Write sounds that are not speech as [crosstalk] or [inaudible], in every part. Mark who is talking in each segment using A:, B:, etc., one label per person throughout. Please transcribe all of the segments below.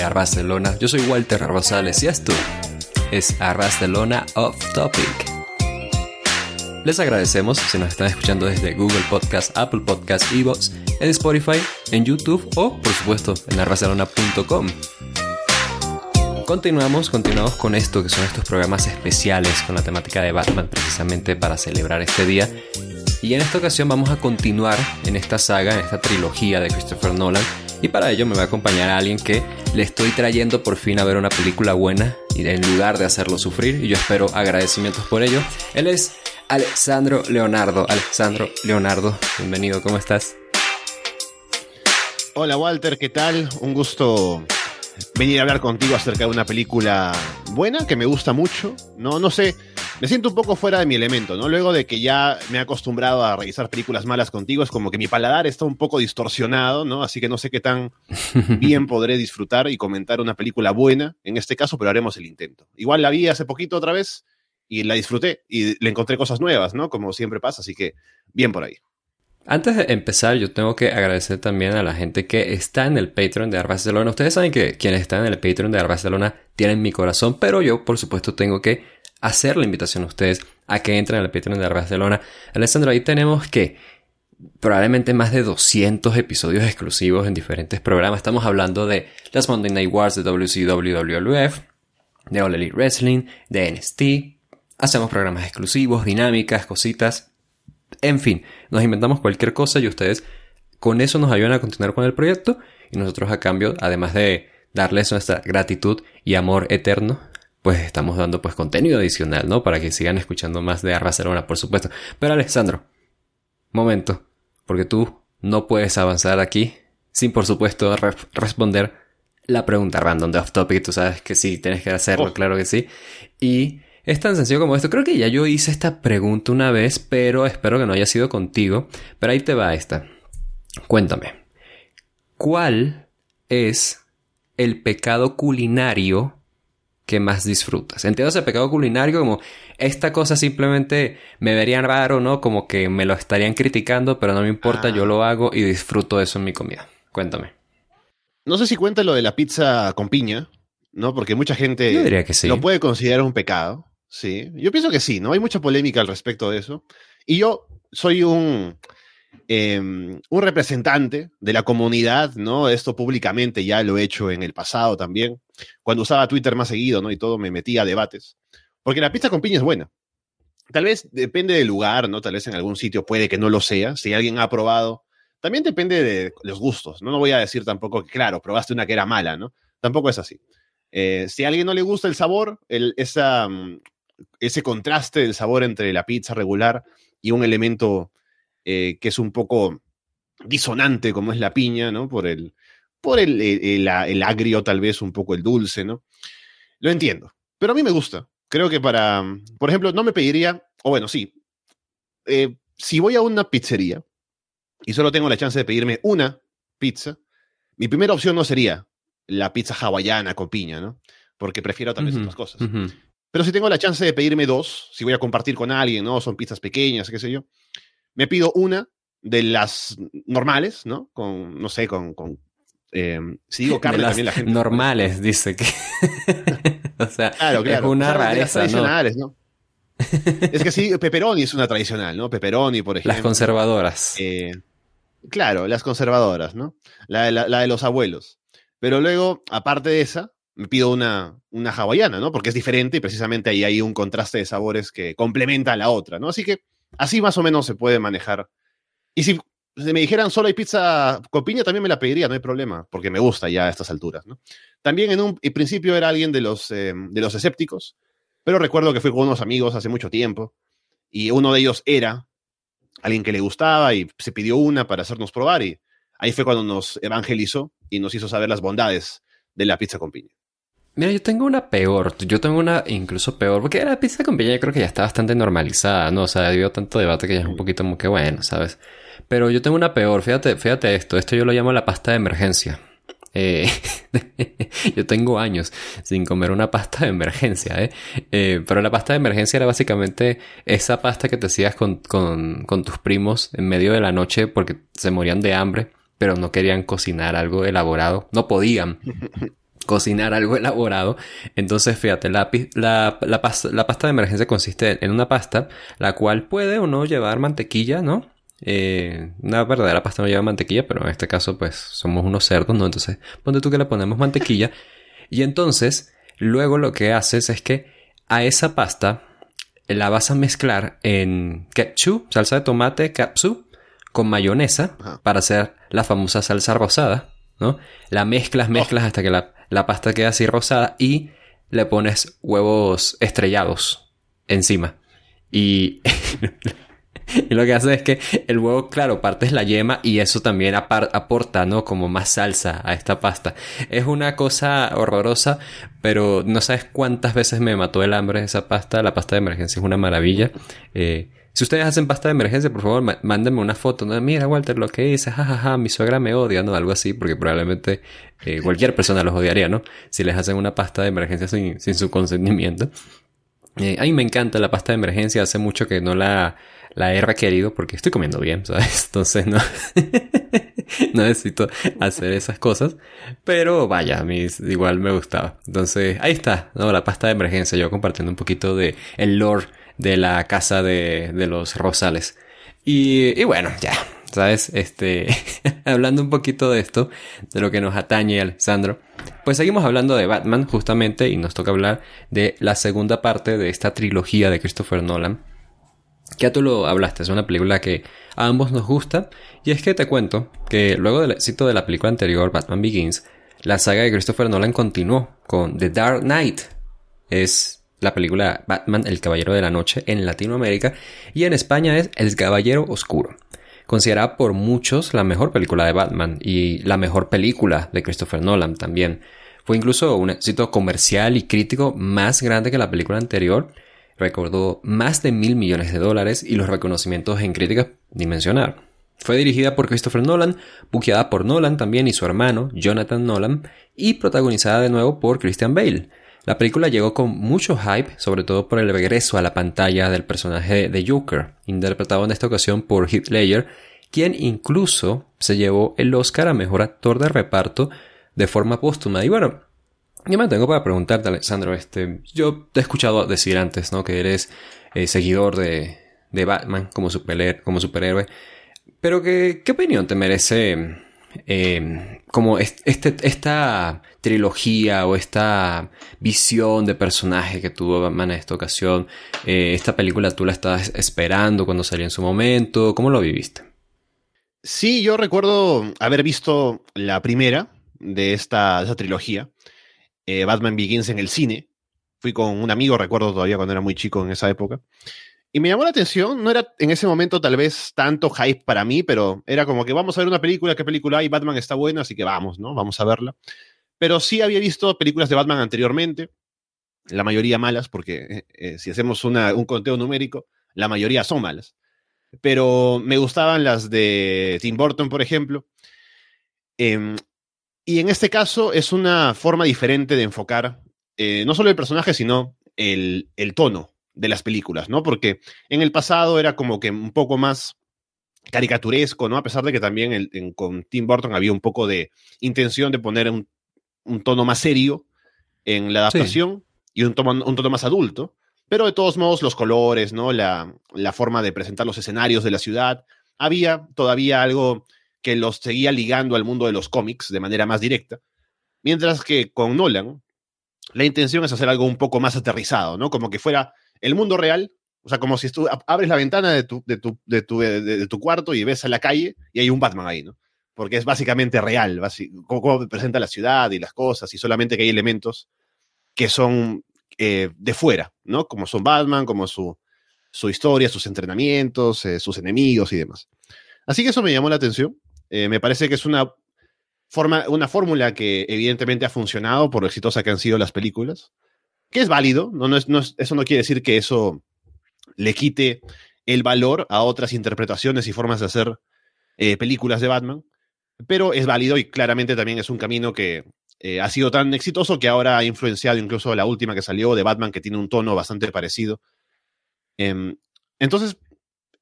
A: gente de Barcelona? Yo soy Walter Rosales y esto es Barcelona Off Topic. Les agradecemos si nos están escuchando desde Google Podcast, Apple Podcast, Evox, en Spotify, en YouTube o, por supuesto, en arbarcelona.com. Continuamos, continuamos con esto que son estos programas especiales con la temática de Batman precisamente para celebrar este día. Y en esta ocasión vamos a continuar en esta saga, en esta trilogía de Christopher Nolan y para ello me va a acompañar a alguien que le estoy trayendo por fin a ver una película buena y en lugar de hacerlo sufrir. Y yo espero agradecimientos por ello. Él es Alexandro Leonardo. Alexandro Leonardo, bienvenido, ¿cómo estás?
B: Hola Walter, ¿qué tal? Un gusto venir a hablar contigo acerca de una película buena que me gusta mucho. No, no sé, me siento un poco fuera de mi elemento, ¿no? Luego de que ya me he acostumbrado a revisar películas malas contigo, es como que mi paladar está un poco distorsionado, ¿no? Así que no sé qué tan [laughs] bien podré disfrutar y comentar una película buena en este caso, pero haremos el intento. Igual la vi hace poquito otra vez y la disfruté y le encontré cosas nuevas, ¿no? Como siempre pasa, así que bien por ahí.
A: Antes de empezar, yo tengo que agradecer también a la gente que está en el Patreon de Barcelona. Ustedes saben que quienes están en el Patreon de Barcelona tienen mi corazón, pero yo, por supuesto, tengo que hacer la invitación a ustedes a que entren al Patreon de Barcelona. Alessandro, ahí tenemos que probablemente más de 200 episodios exclusivos en diferentes programas. Estamos hablando de las Monday Night Wars de WCW, WWF, de All Elite Wrestling, de NST. Hacemos programas exclusivos, dinámicas, cositas. En fin, nos inventamos cualquier cosa y ustedes con eso nos ayudan a continuar con el proyecto y nosotros a cambio, además de darles nuestra gratitud y amor eterno, pues estamos dando pues contenido adicional, ¿no? Para que sigan escuchando más de Barcelona, por supuesto. Pero Alessandro, momento, porque tú no puedes avanzar aquí sin por supuesto responder la pregunta random de off topic, tú sabes que sí, tienes que hacerlo, oh. claro que sí. Y es tan sencillo como esto. Creo que ya yo hice esta pregunta una vez, pero espero que no haya sido contigo. Pero ahí te va esta. Cuéntame. ¿Cuál es el pecado culinario que más disfrutas. Entiendo ese pecado culinario como esta cosa simplemente me verían raro, ¿no? Como que me lo estarían criticando, pero no me importa, yo ah. lo hago y disfruto eso en mi comida. Cuéntame.
B: No sé si cuenta lo de la pizza con piña, ¿no? Porque mucha gente
A: diría que sí.
B: lo puede considerar un pecado. Sí, yo pienso que sí, ¿no? Hay mucha polémica al respecto de eso. Y yo soy un, em, un representante de la comunidad, ¿no? Esto públicamente ya lo he hecho en el pasado también cuando usaba Twitter más seguido, ¿no? Y todo, me metía a debates. Porque la pizza con piña es buena. Tal vez depende del lugar, ¿no? Tal vez en algún sitio puede que no lo sea. Si alguien ha probado, también depende de los gustos, ¿no? No voy a decir tampoco que, claro, probaste una que era mala, ¿no? Tampoco es así. Eh, si a alguien no le gusta el sabor, el, esa, mm, ese contraste del sabor entre la pizza regular y un elemento eh, que es un poco disonante como es la piña, ¿no? Por el, por el, el, agrio, tal vez un poco el dulce, ¿no? Lo entiendo, pero a mí me gusta. Creo que para, por ejemplo, no me pediría, o bueno, sí, eh, si voy a una pizzería y solo tengo la chance de pedirme una pizza, mi primera opción no sería la pizza hawaiana con piña, ¿no? Porque prefiero tal vez otras cosas. Pero si tengo la chance de pedirme dos, si voy a compartir con alguien, ¿no? Son pizzas pequeñas, qué sé yo, me pido una de las normales, ¿no? Con, no sé, con, con Em, si digo carne, también la gente.
A: Normales, dice que. [laughs] o sea, claro, claro. es una rareza.
B: tradicionales, ¿no? [laughs] es que sí, pepperoni es una tradicional, ¿no? Pepperoni, por ejemplo.
A: Las conservadoras.
B: Eh, claro, las conservadoras, ¿no? La, la, de los abuelos. Pero luego, aparte de esa, me pido una, una hawaiana, ¿no? Porque es diferente y precisamente ahí hay un contraste de sabores que complementa a la otra, ¿no? Así que así más o menos se puede manejar. Y si si me dijeran solo hay pizza con piña, también me la pediría, no hay problema, porque me gusta ya a estas alturas. ¿no? También en un principio era alguien de los, eh, de los escépticos, pero recuerdo que fui con unos amigos hace mucho tiempo y uno de ellos era alguien que le gustaba y se pidió una para hacernos probar y ahí fue cuando nos evangelizó y nos hizo saber las bondades de la pizza con piña.
A: Mira, yo tengo una peor. Yo tengo una incluso peor. Porque la pizza con piña yo creo que ya está bastante normalizada, ¿no? O sea, ha habido tanto debate que ya es un poquito como que bueno, ¿sabes? Pero yo tengo una peor, fíjate, fíjate esto, esto yo lo llamo la pasta de emergencia. Eh, [laughs] yo tengo años sin comer una pasta de emergencia, ¿eh? ¿eh? Pero la pasta de emergencia era básicamente esa pasta que te hacías con, con, con tus primos en medio de la noche porque se morían de hambre, pero no querían cocinar algo elaborado. No podían [laughs] cocinar algo elaborado. Entonces, fíjate, la, la, la, pasta, la pasta de emergencia consiste en una pasta la cual puede o no llevar mantequilla, ¿no? Eh, una verdadera pasta no lleva mantequilla, pero en este caso, pues somos unos cerdos, ¿no? Entonces, ponte tú que le ponemos mantequilla. [laughs] Y entonces, luego lo que haces es que a esa pasta la vas a mezclar en ketchup, salsa de tomate, capsu, con mayonesa, para hacer la famosa salsa rosada, ¿no? La mezclas, mezclas hasta que la, la pasta queda así rosada y le pones huevos estrellados encima. Y [laughs] [laughs] y lo que hace es que el huevo, claro, partes la yema y eso también aporta, ¿no? Como más salsa a esta pasta. Es una cosa horrorosa, pero no sabes cuántas veces me mató el hambre esa pasta. La pasta de emergencia es una maravilla. Eh, si ustedes hacen pasta de emergencia, por favor, mándenme una foto. ¿no? Mira, Walter, lo que hice, jajaja, mi suegra me odia, ¿no? Algo así, porque probablemente eh, cualquier persona los odiaría, ¿no? Si les hacen una pasta de emergencia sin su consentimiento. Eh, a mí me encanta la pasta de emergencia, hace mucho que no la la he requerido porque estoy comiendo bien, ¿sabes? [laughs] Entonces no, [laughs] no necesito hacer esas cosas. Pero vaya, a mí igual me gustaba. Entonces ahí está, ¿no? La pasta de emergencia, yo compartiendo un poquito de el lore de la casa de, de los Rosales. Y, y bueno, ya, ¿sabes? Este, [laughs] hablando un poquito de esto, de lo que nos atañe, Alessandro, pues seguimos hablando de Batman justamente y nos toca hablar de la segunda parte de esta trilogía de Christopher Nolan, ya tú lo hablaste, es una película que a ambos nos gusta. Y es que te cuento que luego del éxito de la película anterior, Batman Begins, la saga de Christopher Nolan continuó con The Dark Knight. Es la película Batman, el Caballero de la Noche en Latinoamérica y en España es El Caballero Oscuro. Considerada por muchos la mejor película de Batman y la mejor película de Christopher Nolan también. Fue incluso un éxito comercial y crítico más grande que la película anterior recordó más de mil millones de dólares y los reconocimientos en crítica dimensionar. Fue dirigida por Christopher Nolan, buqueada por Nolan también y su hermano, Jonathan Nolan, y protagonizada de nuevo por Christian Bale. La película llegó con mucho hype, sobre todo por el regreso a la pantalla del personaje de Joker, interpretado en esta ocasión por Heath Ledger, quien incluso se llevó el Oscar a Mejor Actor de Reparto de forma póstuma. Y bueno, yo me tengo para preguntarte, Alexandro, este, yo te he escuchado decir antes, ¿no? Que eres eh, seguidor de, de, Batman como, como superhéroe. Pero que, ¿qué opinión te merece eh, como este, esta trilogía o esta visión de personaje que tuvo Batman en esta ocasión? Eh, ¿Esta película tú la estabas esperando cuando salió en su momento? ¿Cómo lo viviste?
B: Sí, yo recuerdo haber visto la primera de esta, trilogía. Eh, Batman Begins en el cine. Fui con un amigo, recuerdo todavía cuando era muy chico en esa época. Y me llamó la atención, no era en ese momento tal vez tanto hype para mí, pero era como que vamos a ver una película, qué película hay, Batman está buena, así que vamos, ¿no? Vamos a verla. Pero sí había visto películas de Batman anteriormente, la mayoría malas, porque eh, eh, si hacemos un conteo numérico, la mayoría son malas. Pero me gustaban las de Tim Burton, por ejemplo. Em, y en este caso es una forma diferente de enfocar eh, no solo el personaje, sino el, tono de las películas, ¿no? Porque en el pasado era como que un poco más caricaturesco, ¿no? A pesar de que también con Tim Burton había un poco de intención de poner un, tono más serio en la adaptación y un tono, un tono más adulto. Pero de todos modos, los colores, ¿no? La, la forma de presentar los escenarios de la ciudad. Había todavía algo que los seguía ligando al mundo de los cómics de manera más directa. Mientras que con Nolan, la intención es hacer algo un poco más aterrizado, ¿no? Como que fuera el mundo real, o sea, como si tú abres la ventana de tu, de tu, de tu, de, tu cuarto y ves a la calle y hay un Batman ahí, ¿no? Porque es básicamente real, cómo, presenta la ciudad y las cosas, y solamente que hay elementos que son eh, de fuera, ¿no? Como son Batman, como su, su historia, sus entrenamientos, eh, sus enemigos y demás. Así que eso me llamó la atención. Eh, me parece que es una, forma, una fórmula que evidentemente ha funcionado por lo exitosa que han sido las películas, que es válido, no, no, es, no eso no quiere decir que eso le quite el valor a otras interpretaciones y formas de hacer películas de Batman, pero es válido y claramente también es un camino que eh, ha sido tan exitoso que ahora ha influenciado incluso la última que salió de Batman, que tiene un tono bastante parecido. Em, entonces,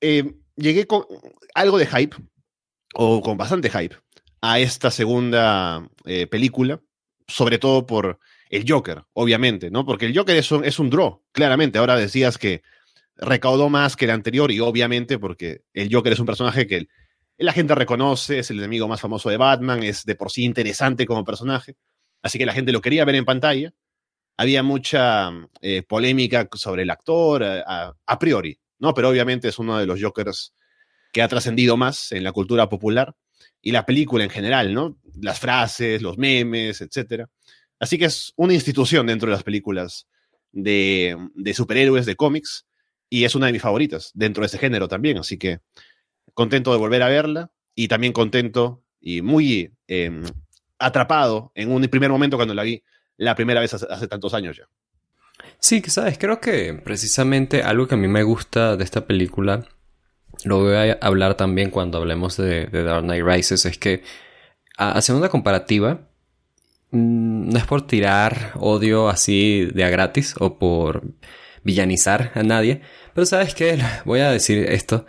B: eh, llegué con algo de hype, o con bastante hype, a esta segunda eh, película, sobre todo por el Joker, obviamente, ¿no? Porque el Joker es un, es un draw, claramente. Ahora decías que recaudó más que el anterior y obviamente porque el Joker es un personaje que la gente reconoce, es el enemigo más famoso de Batman, es de por sí interesante como personaje, así que la gente lo quería ver en pantalla. Había mucha eh, polémica sobre el actor eh, a, priori, ¿no? Pero obviamente es uno de los Jokers que ha trascendido más en la cultura popular y la película en general, ¿no? Las frases, los memes, etcétera. Así que es una institución dentro de las películas de, superhéroes, de cómics, y es una de mis favoritas dentro de ese género también. Así que contento de volver a verla y también contento y muy em, atrapado en un primer momento cuando la vi la primera vez hace, tantos años ya.
A: Sí, que sabes, creo que precisamente algo que a mí me gusta de esta película, lo voy a hablar también cuando hablemos de, de Dark Knight Rises, es que haciendo una comparativa, Mm, no es por tirar odio así de a gratis o por villanizar a nadie, pero sabes qué, [laughs] voy a decir esto.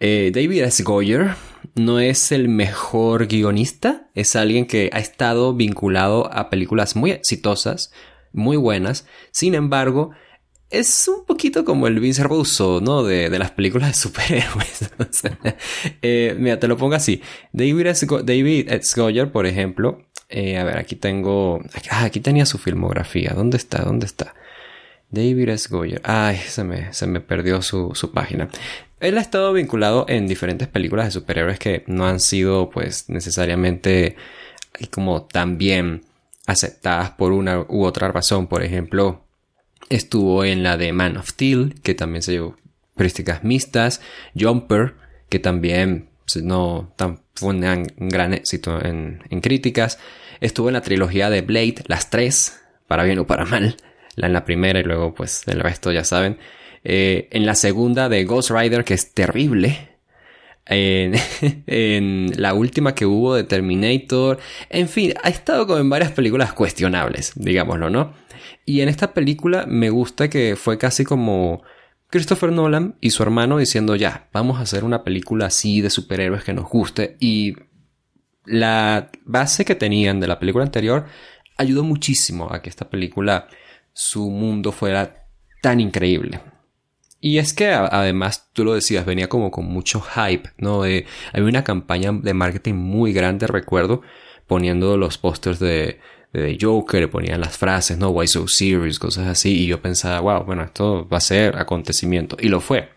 A: Eh, David S. Goyer no es el mejor guionista, es alguien que ha estado vinculado a películas muy exitosas, muy buenas, sin embargo, es un poquito como el Vince Russo, ¿no? De, las películas de superhéroes. [laughs] Eh, mira, te lo pongo así. David S. David S. Goyer, por ejemplo, eh, a ver, aquí tengo. Ah, aquí tenía su filmografía. ¿Dónde está? ¿Dónde está? David S. Goyer. Ay, se me, se me perdió su, su página. Él ha estado vinculado en diferentes películas de superhéroes que no han sido, pues, necesariamente como tan bien aceptadas por una u otra razón. Por ejemplo, estuvo en la de Man of Steel, que también se llevó críticas mixtas. Jumper, que también no tan, fue un gran éxito en, críticas. Estuvo en la trilogía de Blade, las tres, para bien o para mal. La en la primera y luego pues el resto ya saben. Eh, en la segunda de Ghost Rider, que es terrible. En, [laughs] en, la última que hubo de Terminator. En fin, ha estado como en varias películas cuestionables, digámoslo, ¿no? Y en esta película me gusta que fue casi como Christopher Nolan y su hermano diciendo ya, vamos a hacer una película así de superhéroes que nos guste y la base que tenían de la película anterior ayudó muchísimo a que esta película, su mundo fuera tan increíble. Y es que además, tú lo decías, venía como con mucho hype, ¿no? hay una campaña de marketing muy grande, recuerdo, poniendo los pósters de, de Joker, ponían las frases, ¿no? Why so serious, cosas así, y yo pensaba, wow, bueno, esto va a ser acontecimiento, y lo fue.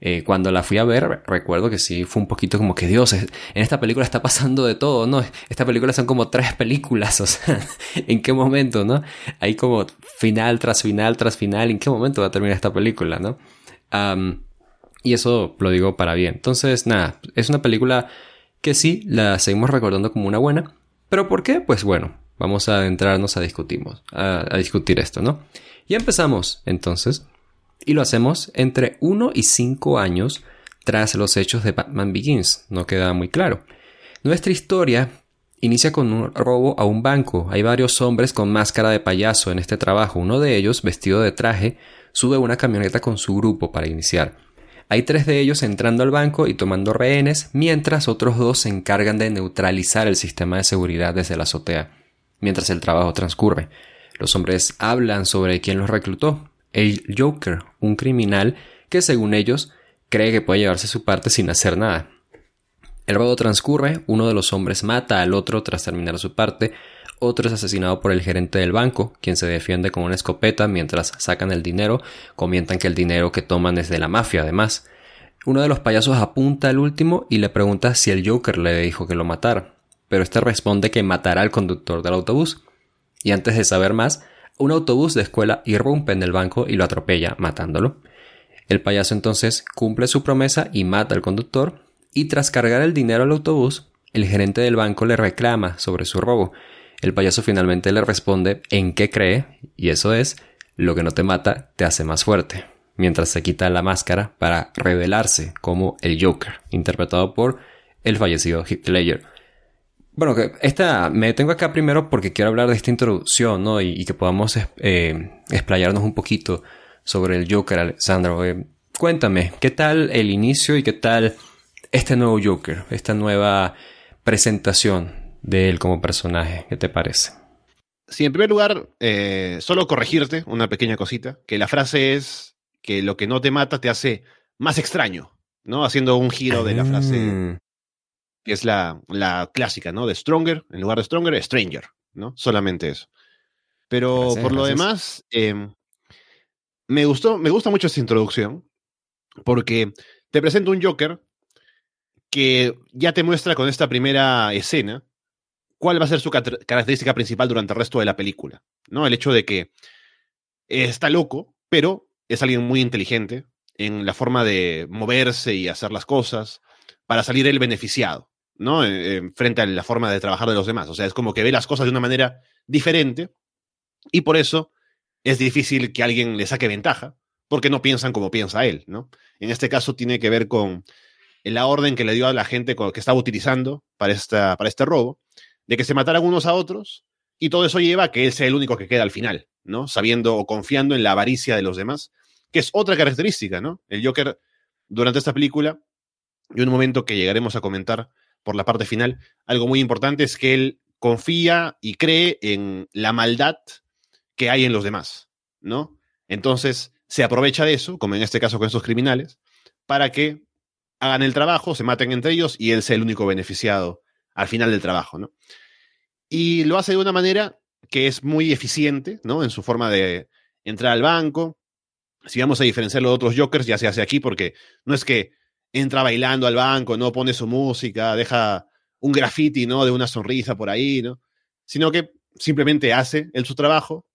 A: Eh, cuando la fui a ver, recuerdo que sí fue un poquito como que Dios, en esta película está pasando de todo, ¿no? Esta película son como tres películas, [laughs] o sea, ¿en qué momento, no? Hay como final tras final tras final, ¿en qué momento va a terminar esta película, no? Y eso lo digo para bien. Entonces, nada, es una película que sí, la seguimos recordando como una buena, pero ¿por qué? Pues bueno, Vamos a adentrarnos a, discutimos, a, discutir esto, ¿no? Y empezamos, entonces, y lo hacemos entre 1 y 5 años tras los hechos de Batman Begins, no queda muy claro. Nuestra historia inicia con un robo a un banco. Hay varios hombres con máscara de payaso en este trabajo. Uno de ellos, vestido de traje, sube una camioneta con su grupo para iniciar. Hay tres de ellos entrando al banco y tomando rehenes, mientras otros dos se encargan de neutralizar el sistema de seguridad desde la azotea mientras el trabajo transcurre. Los hombres hablan sobre quién los reclutó. El Joker, un criminal que según ellos cree que puede llevarse su parte sin hacer nada. El robo transcurre, uno de los hombres mata al otro tras terminar su parte, otro es asesinado por el gerente del banco, quien se defiende con una escopeta mientras sacan el dinero, comentan que el dinero que toman es de la mafia además. Uno de los payasos apunta al último y le pregunta si el Joker le dijo que lo matara pero este responde que matará al conductor del autobús. Y antes de saber más, un autobús de escuela irrumpe en el banco y lo atropella, matándolo. El payaso entonces cumple su promesa y mata al conductor, y tras cargar el dinero al autobús, el gerente del banco le reclama sobre su robo. El payaso finalmente le responde en qué cree, y eso es, lo que no te mata te hace más fuerte, mientras se quita la máscara para revelarse como el Joker, interpretado por el fallecido Heath Ledger Bueno, esta me detengo acá primero porque quiero hablar de esta introducción, ¿no? Y, que podamos eh, explayarnos un poquito sobre el Joker, Alessandro. Eh, cuéntame, ¿qué tal el inicio y qué tal este nuevo Joker, esta nueva presentación de él como personaje? ¿Qué te parece?
B: Sí, en primer lugar, eh, solo corregirte una pequeña cosita, que la frase es que lo que no te mata te hace más extraño, ¿no? Haciendo un giro de la frase ah que es la, la, clásica, ¿no? De Stronger, en lugar de Stronger, Stranger, ¿no? Solamente eso. Pero por lo demás, em, me gustó, me gusta mucho esta introducción, porque te presento un Joker que ya te muestra con esta primera escena cuál va a ser su característica principal durante el resto de la película, ¿no? El hecho de que está loco, pero es alguien muy inteligente en la forma de moverse y hacer las cosas para salir el beneficiado. ¿no? Eh, frente a la forma de trabajar de los demás. O sea, es como que ve las cosas de una manera diferente y por eso es difícil que alguien le saque ventaja, porque no piensan como piensa él, ¿no? En este caso tiene que ver con la orden que le dio a la gente que estaba utilizando para, esta, para este robo, de que se mataran unos a otros, y todo eso lleva a que él sea el único que queda al final, ¿no? Sabiendo o confiando en la avaricia de los demás, que es otra característica, ¿no? El Joker, durante esta película, y un momento que llegaremos a comentar, por la parte final, algo muy importante es que él confía y cree en la maldad que hay en los demás, ¿no? Entonces se aprovecha de eso, como en este caso con estos criminales, para que hagan el trabajo, se maten entre ellos y él sea el único beneficiado al final del trabajo, ¿no? Y lo hace de una manera que es muy eficiente, ¿no? En su forma de entrar al banco. Si vamos a diferenciarlo de otros Jokers, ya se hace aquí porque no es que entra bailando al banco, ¿no? Pone su música, deja un graffiti, ¿no? De una sonrisa por ahí, ¿no? Sino que simplemente hace él su trabajo,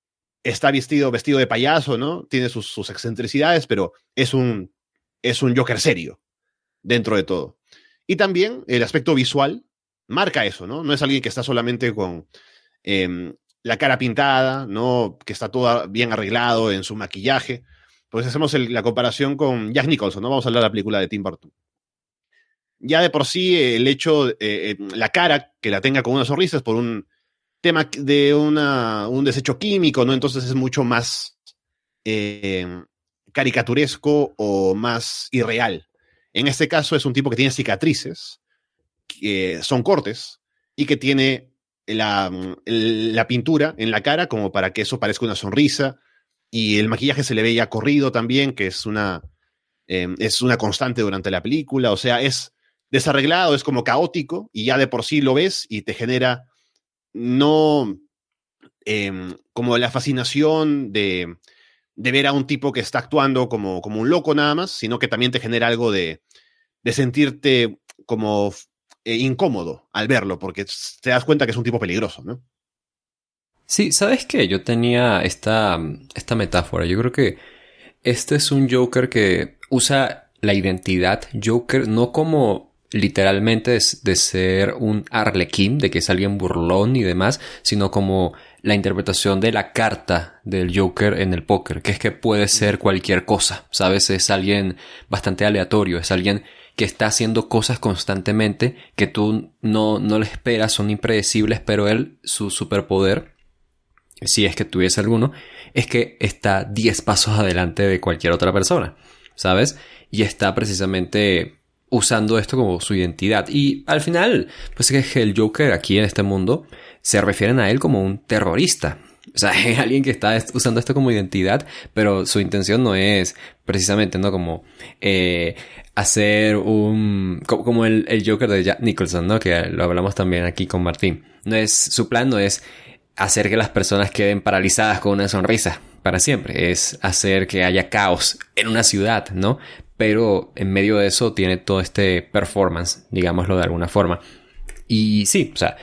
B: está vestido, vestido de payaso, ¿no? Tiene sus, sus excentricidades, pero es un, es un Joker serio dentro de todo. Y también el aspecto visual marca eso, ¿no? No es alguien que está solamente con em, la cara pintada, ¿no? Que está todo bien arreglado en su maquillaje, pues hacemos la comparación con Jack Nicholson, ¿no? Vamos a hablar de la película de Tim Burton. Ya de por sí, el hecho, eh, eh, la cara que la tenga con una sonrisa es por un tema de un desecho químico, ¿no? Entonces es mucho más eh, caricaturesco o más irreal. En este caso es un tipo que tiene cicatrices, son cortes, y que tiene la, la pintura en la cara como para que eso parezca una sonrisa, y el maquillaje se le veía corrido también, que es una, em, es una constante durante la película. O sea, es desarreglado, es como caótico y ya de por sí lo ves y te genera no em, como la fascinación de, de, ver a un tipo que está actuando como, como un loco nada más, sino que también te genera algo de, de sentirte como eh, incómodo al verlo, porque te das cuenta que es un tipo peligroso, ¿no?
A: Sí, ¿sabes qué? Yo tenía esta, esta metáfora. Yo creo que este es un Joker que usa la identidad Joker no como literalmente de, ser un arlequín, de que es alguien burlón y demás, sino como la interpretación de la carta del Joker en el póker, que es que puede ser cualquier cosa, ¿sabes? Es alguien bastante aleatorio, es alguien que está haciendo cosas constantemente que tú no, no le esperas, son impredecibles, pero él, su superpoder si es que tuviese alguno, es que está 10 pasos adelante de cualquier otra persona, ¿sabes? Y está precisamente usando esto como su identidad. Y al final, pues es que el Joker aquí en este mundo se refieren a él como un terrorista. O sea, [laughs] es alguien que está usando esto como identidad, pero su intención no es precisamente, ¿no? Como eh, hacer un... como el, el Joker de Jack Nicholson, ¿no? Que lo hablamos también aquí con Martín. No es, su plan no es hacer que las personas queden paralizadas con una sonrisa para siempre, es hacer que haya caos en una ciudad, ¿no? Pero en medio de eso tiene todo este performance, digámoslo de alguna forma. Y sí, o sea,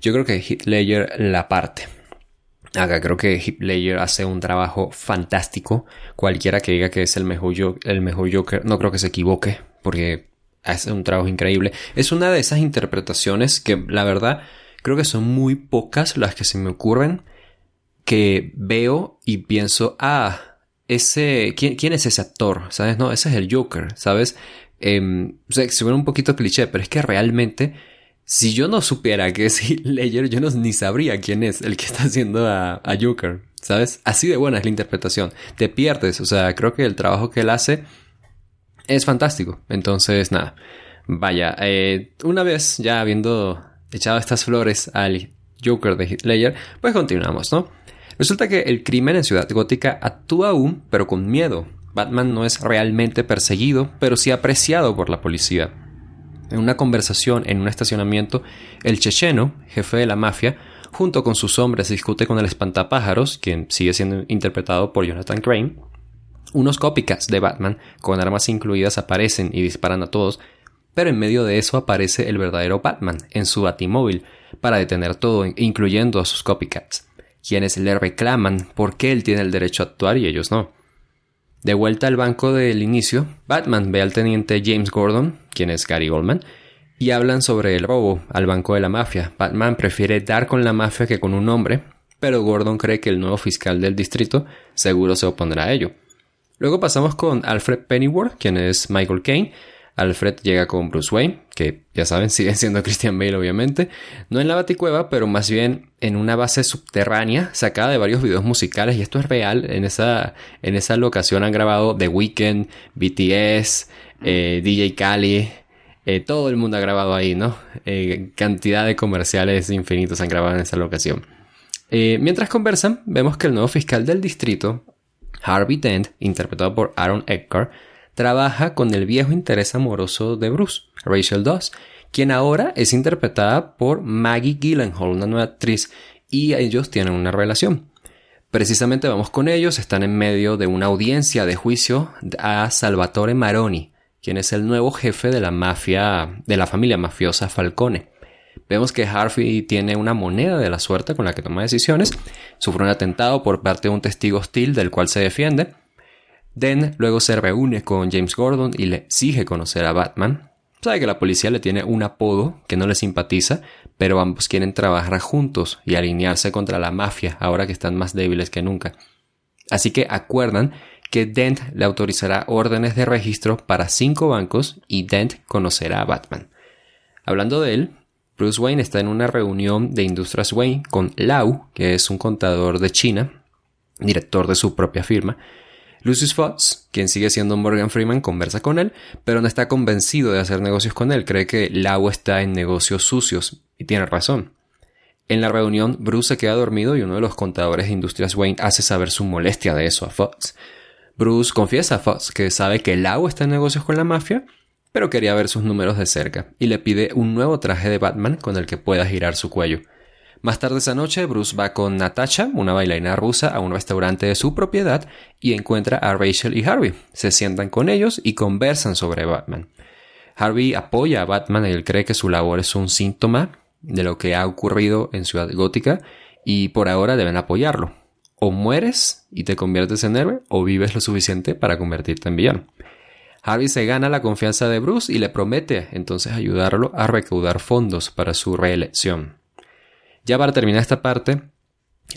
A: yo creo que Hitler la parte. Acá creo que Hitler hace un trabajo fantástico. Cualquiera que diga que es el mejor, el mejor Joker, no creo que se equivoque, porque hace un trabajo increíble. Es una de esas interpretaciones que, la verdad, Creo que son muy pocas las que se me ocurren que veo y pienso, ah, ese, ¿quién, es ese actor? ¿Sabes? No, ese es el Joker, ¿sabes? O sea, se ve un poquito cliché, pero es que realmente Si yo no supiera que es [laughs] Ledger, yo no, ni sabría quién es el que está haciendo a, Joker, ¿sabes? Así de buena es la interpretación. Te pierdes, o sea, creo que el trabajo que él hace es fantástico. Entonces, nada, vaya, eh, una vez ya habiendo echado estas flores al Joker de Ledger, pues continuamos, ¿no? Resulta que el crimen en Ciudad Gótica actúa aún, pero con miedo. Batman no es realmente perseguido, pero sí apreciado por la policía. En una conversación en un estacionamiento, el checheno, jefe de la mafia, junto con sus hombres discute con el espantapájaros, quien sigue siendo interpretado por Jonathan Crane. Unos copycats de Batman, con armas incluidas, aparecen y disparan a todos, pero en medio de eso aparece el verdadero Batman en su batimóvil para detener todo, incluyendo a sus copycats quienes le reclaman por qué él tiene el derecho a actuar y ellos no. De vuelta al banco del inicio, Batman ve al teniente James Gordon, quien es Gary Goldman, y hablan sobre el robo al banco de la mafia. Batman prefiere dar con la mafia que con un hombre, pero Gordon cree que el nuevo fiscal del distrito seguro se opondrá a ello. Luego pasamos con Alfred Pennyworth, quien es Michael Caine, Alfred llega con Bruce Wayne, que ya saben, [laughs] sigue siendo Christian Bale obviamente, no en la baticueva, pero más bien en una base subterránea sacada de varios videos musicales y esto es real, en esa, en esa locación han grabado The Weeknd, BTS, eh, DJ Kali, eh, todo el mundo ha grabado ahí, ¿no? Eh, cantidad de comerciales infinitos han grabado en esa locación. mientras conversan, vemos que el nuevo fiscal del distrito, Harvey Dent, interpretado por Aaron Eckhart, trabaja con el viejo interés amoroso de Bruce, Rachel Dawes, quien ahora es interpretada por Maggie Gyllenhaal, una nueva actriz, y ellos tienen una relación. Precisamente vamos con ellos, están en medio de una audiencia de juicio a Salvatore Maroni, quien es el nuevo jefe de la mafia, de la familia mafiosa Falcone. Vemos que Harvey tiene una moneda de la suerte con la que toma decisiones, sufre un atentado por parte de un testigo hostil del cual se defiende, Den luego se reúne con James Gordon y le exige conocer a Batman. Sabe que la policía le tiene un apodo que no le simpatiza, pero ambos quieren trabajar juntos y alinearse contra la mafia ahora que están más débiles que nunca. Así que acuerdan que Dent le autorizará órdenes de registro para cinco bancos y Dent conocerá a Batman. Hablando de él, Bruce Wayne está en una reunión de Industrias Wayne con Lau, que es un contador de China, director de su propia firma, Lucius Fox, quien sigue siendo Morgan Freeman, conversa con él, pero no está convencido de hacer negocios con él. Cree que Lau está en negocios sucios y tiene razón. En la reunión, Bruce se queda dormido y uno de los contadores de Industrias Wayne hace saber su molestia de eso a Fox. Bruce confiesa a Fox que sabe que Lau está en negocios con la mafia, pero quería ver sus números de cerca y le pide un nuevo traje de Batman con el que pueda girar su cuello. Más tarde esa noche, Bruce va con Natasha, una bailarina rusa, a un restaurante de su propiedad y encuentra a Rachel y Harvey. Se sientan con ellos y conversan sobre Batman. Harvey apoya a Batman y él cree que su labor es un síntoma de lo que ha ocurrido en Ciudad Gótica y por ahora deben apoyarlo. O mueres y te conviertes en héroe o vives lo suficiente para convertirte en villano. Harvey se gana la confianza de Bruce y le promete entonces ayudarlo a recaudar fondos para su reelección. Ya para terminar esta parte,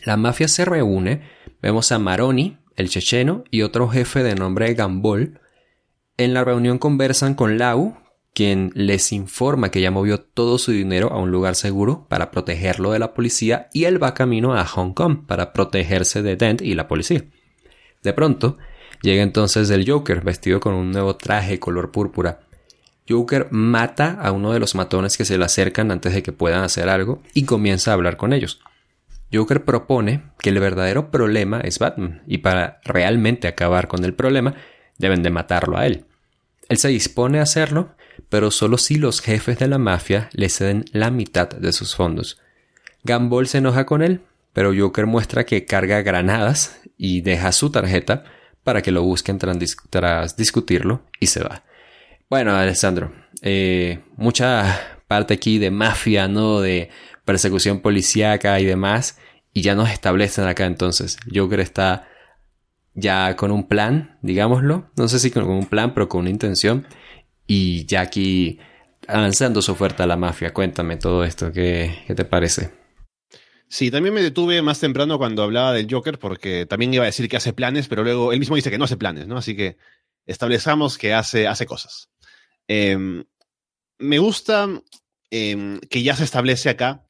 A: la mafia se reúne, vemos a Maroni, el checheno, y otro jefe de nombre Gambol. En la reunión conversan con Lau, quien les informa que ya movió todo su dinero a un lugar seguro para protegerlo de la policía y él va camino a Hong Kong para protegerse de Dent y la policía. De pronto, llega entonces el Joker vestido con un nuevo traje color púrpura Joker mata a uno de los matones que se le acercan antes de que puedan hacer algo y comienza a hablar con ellos. Joker propone que el verdadero problema es Batman y para realmente acabar con el problema deben de matarlo a él. Él se dispone a hacerlo, pero solo si los jefes de la mafia le ceden la mitad de sus fondos. Gambol se enoja con él, pero Joker muestra que carga granadas y deja su tarjeta para que lo busquen tras, discutirlo y se va. Bueno, Alessandro, eh, mucha parte aquí de mafia, ¿no? De persecución policíaca y demás, y ya nos establecen acá entonces. Joker está ya con un plan, digámoslo, no sé si con un plan, pero con una intención, y ya aquí avanzando su oferta a la mafia. Cuéntame todo esto, ¿qué, qué te parece?
B: Sí, también me detuve más temprano cuando hablaba del Joker, porque también iba a decir que hace planes, pero luego él mismo dice que no hace planes, ¿no? Así que establezcamos que hace, hace cosas. Em, me gusta em, que ya se establece acá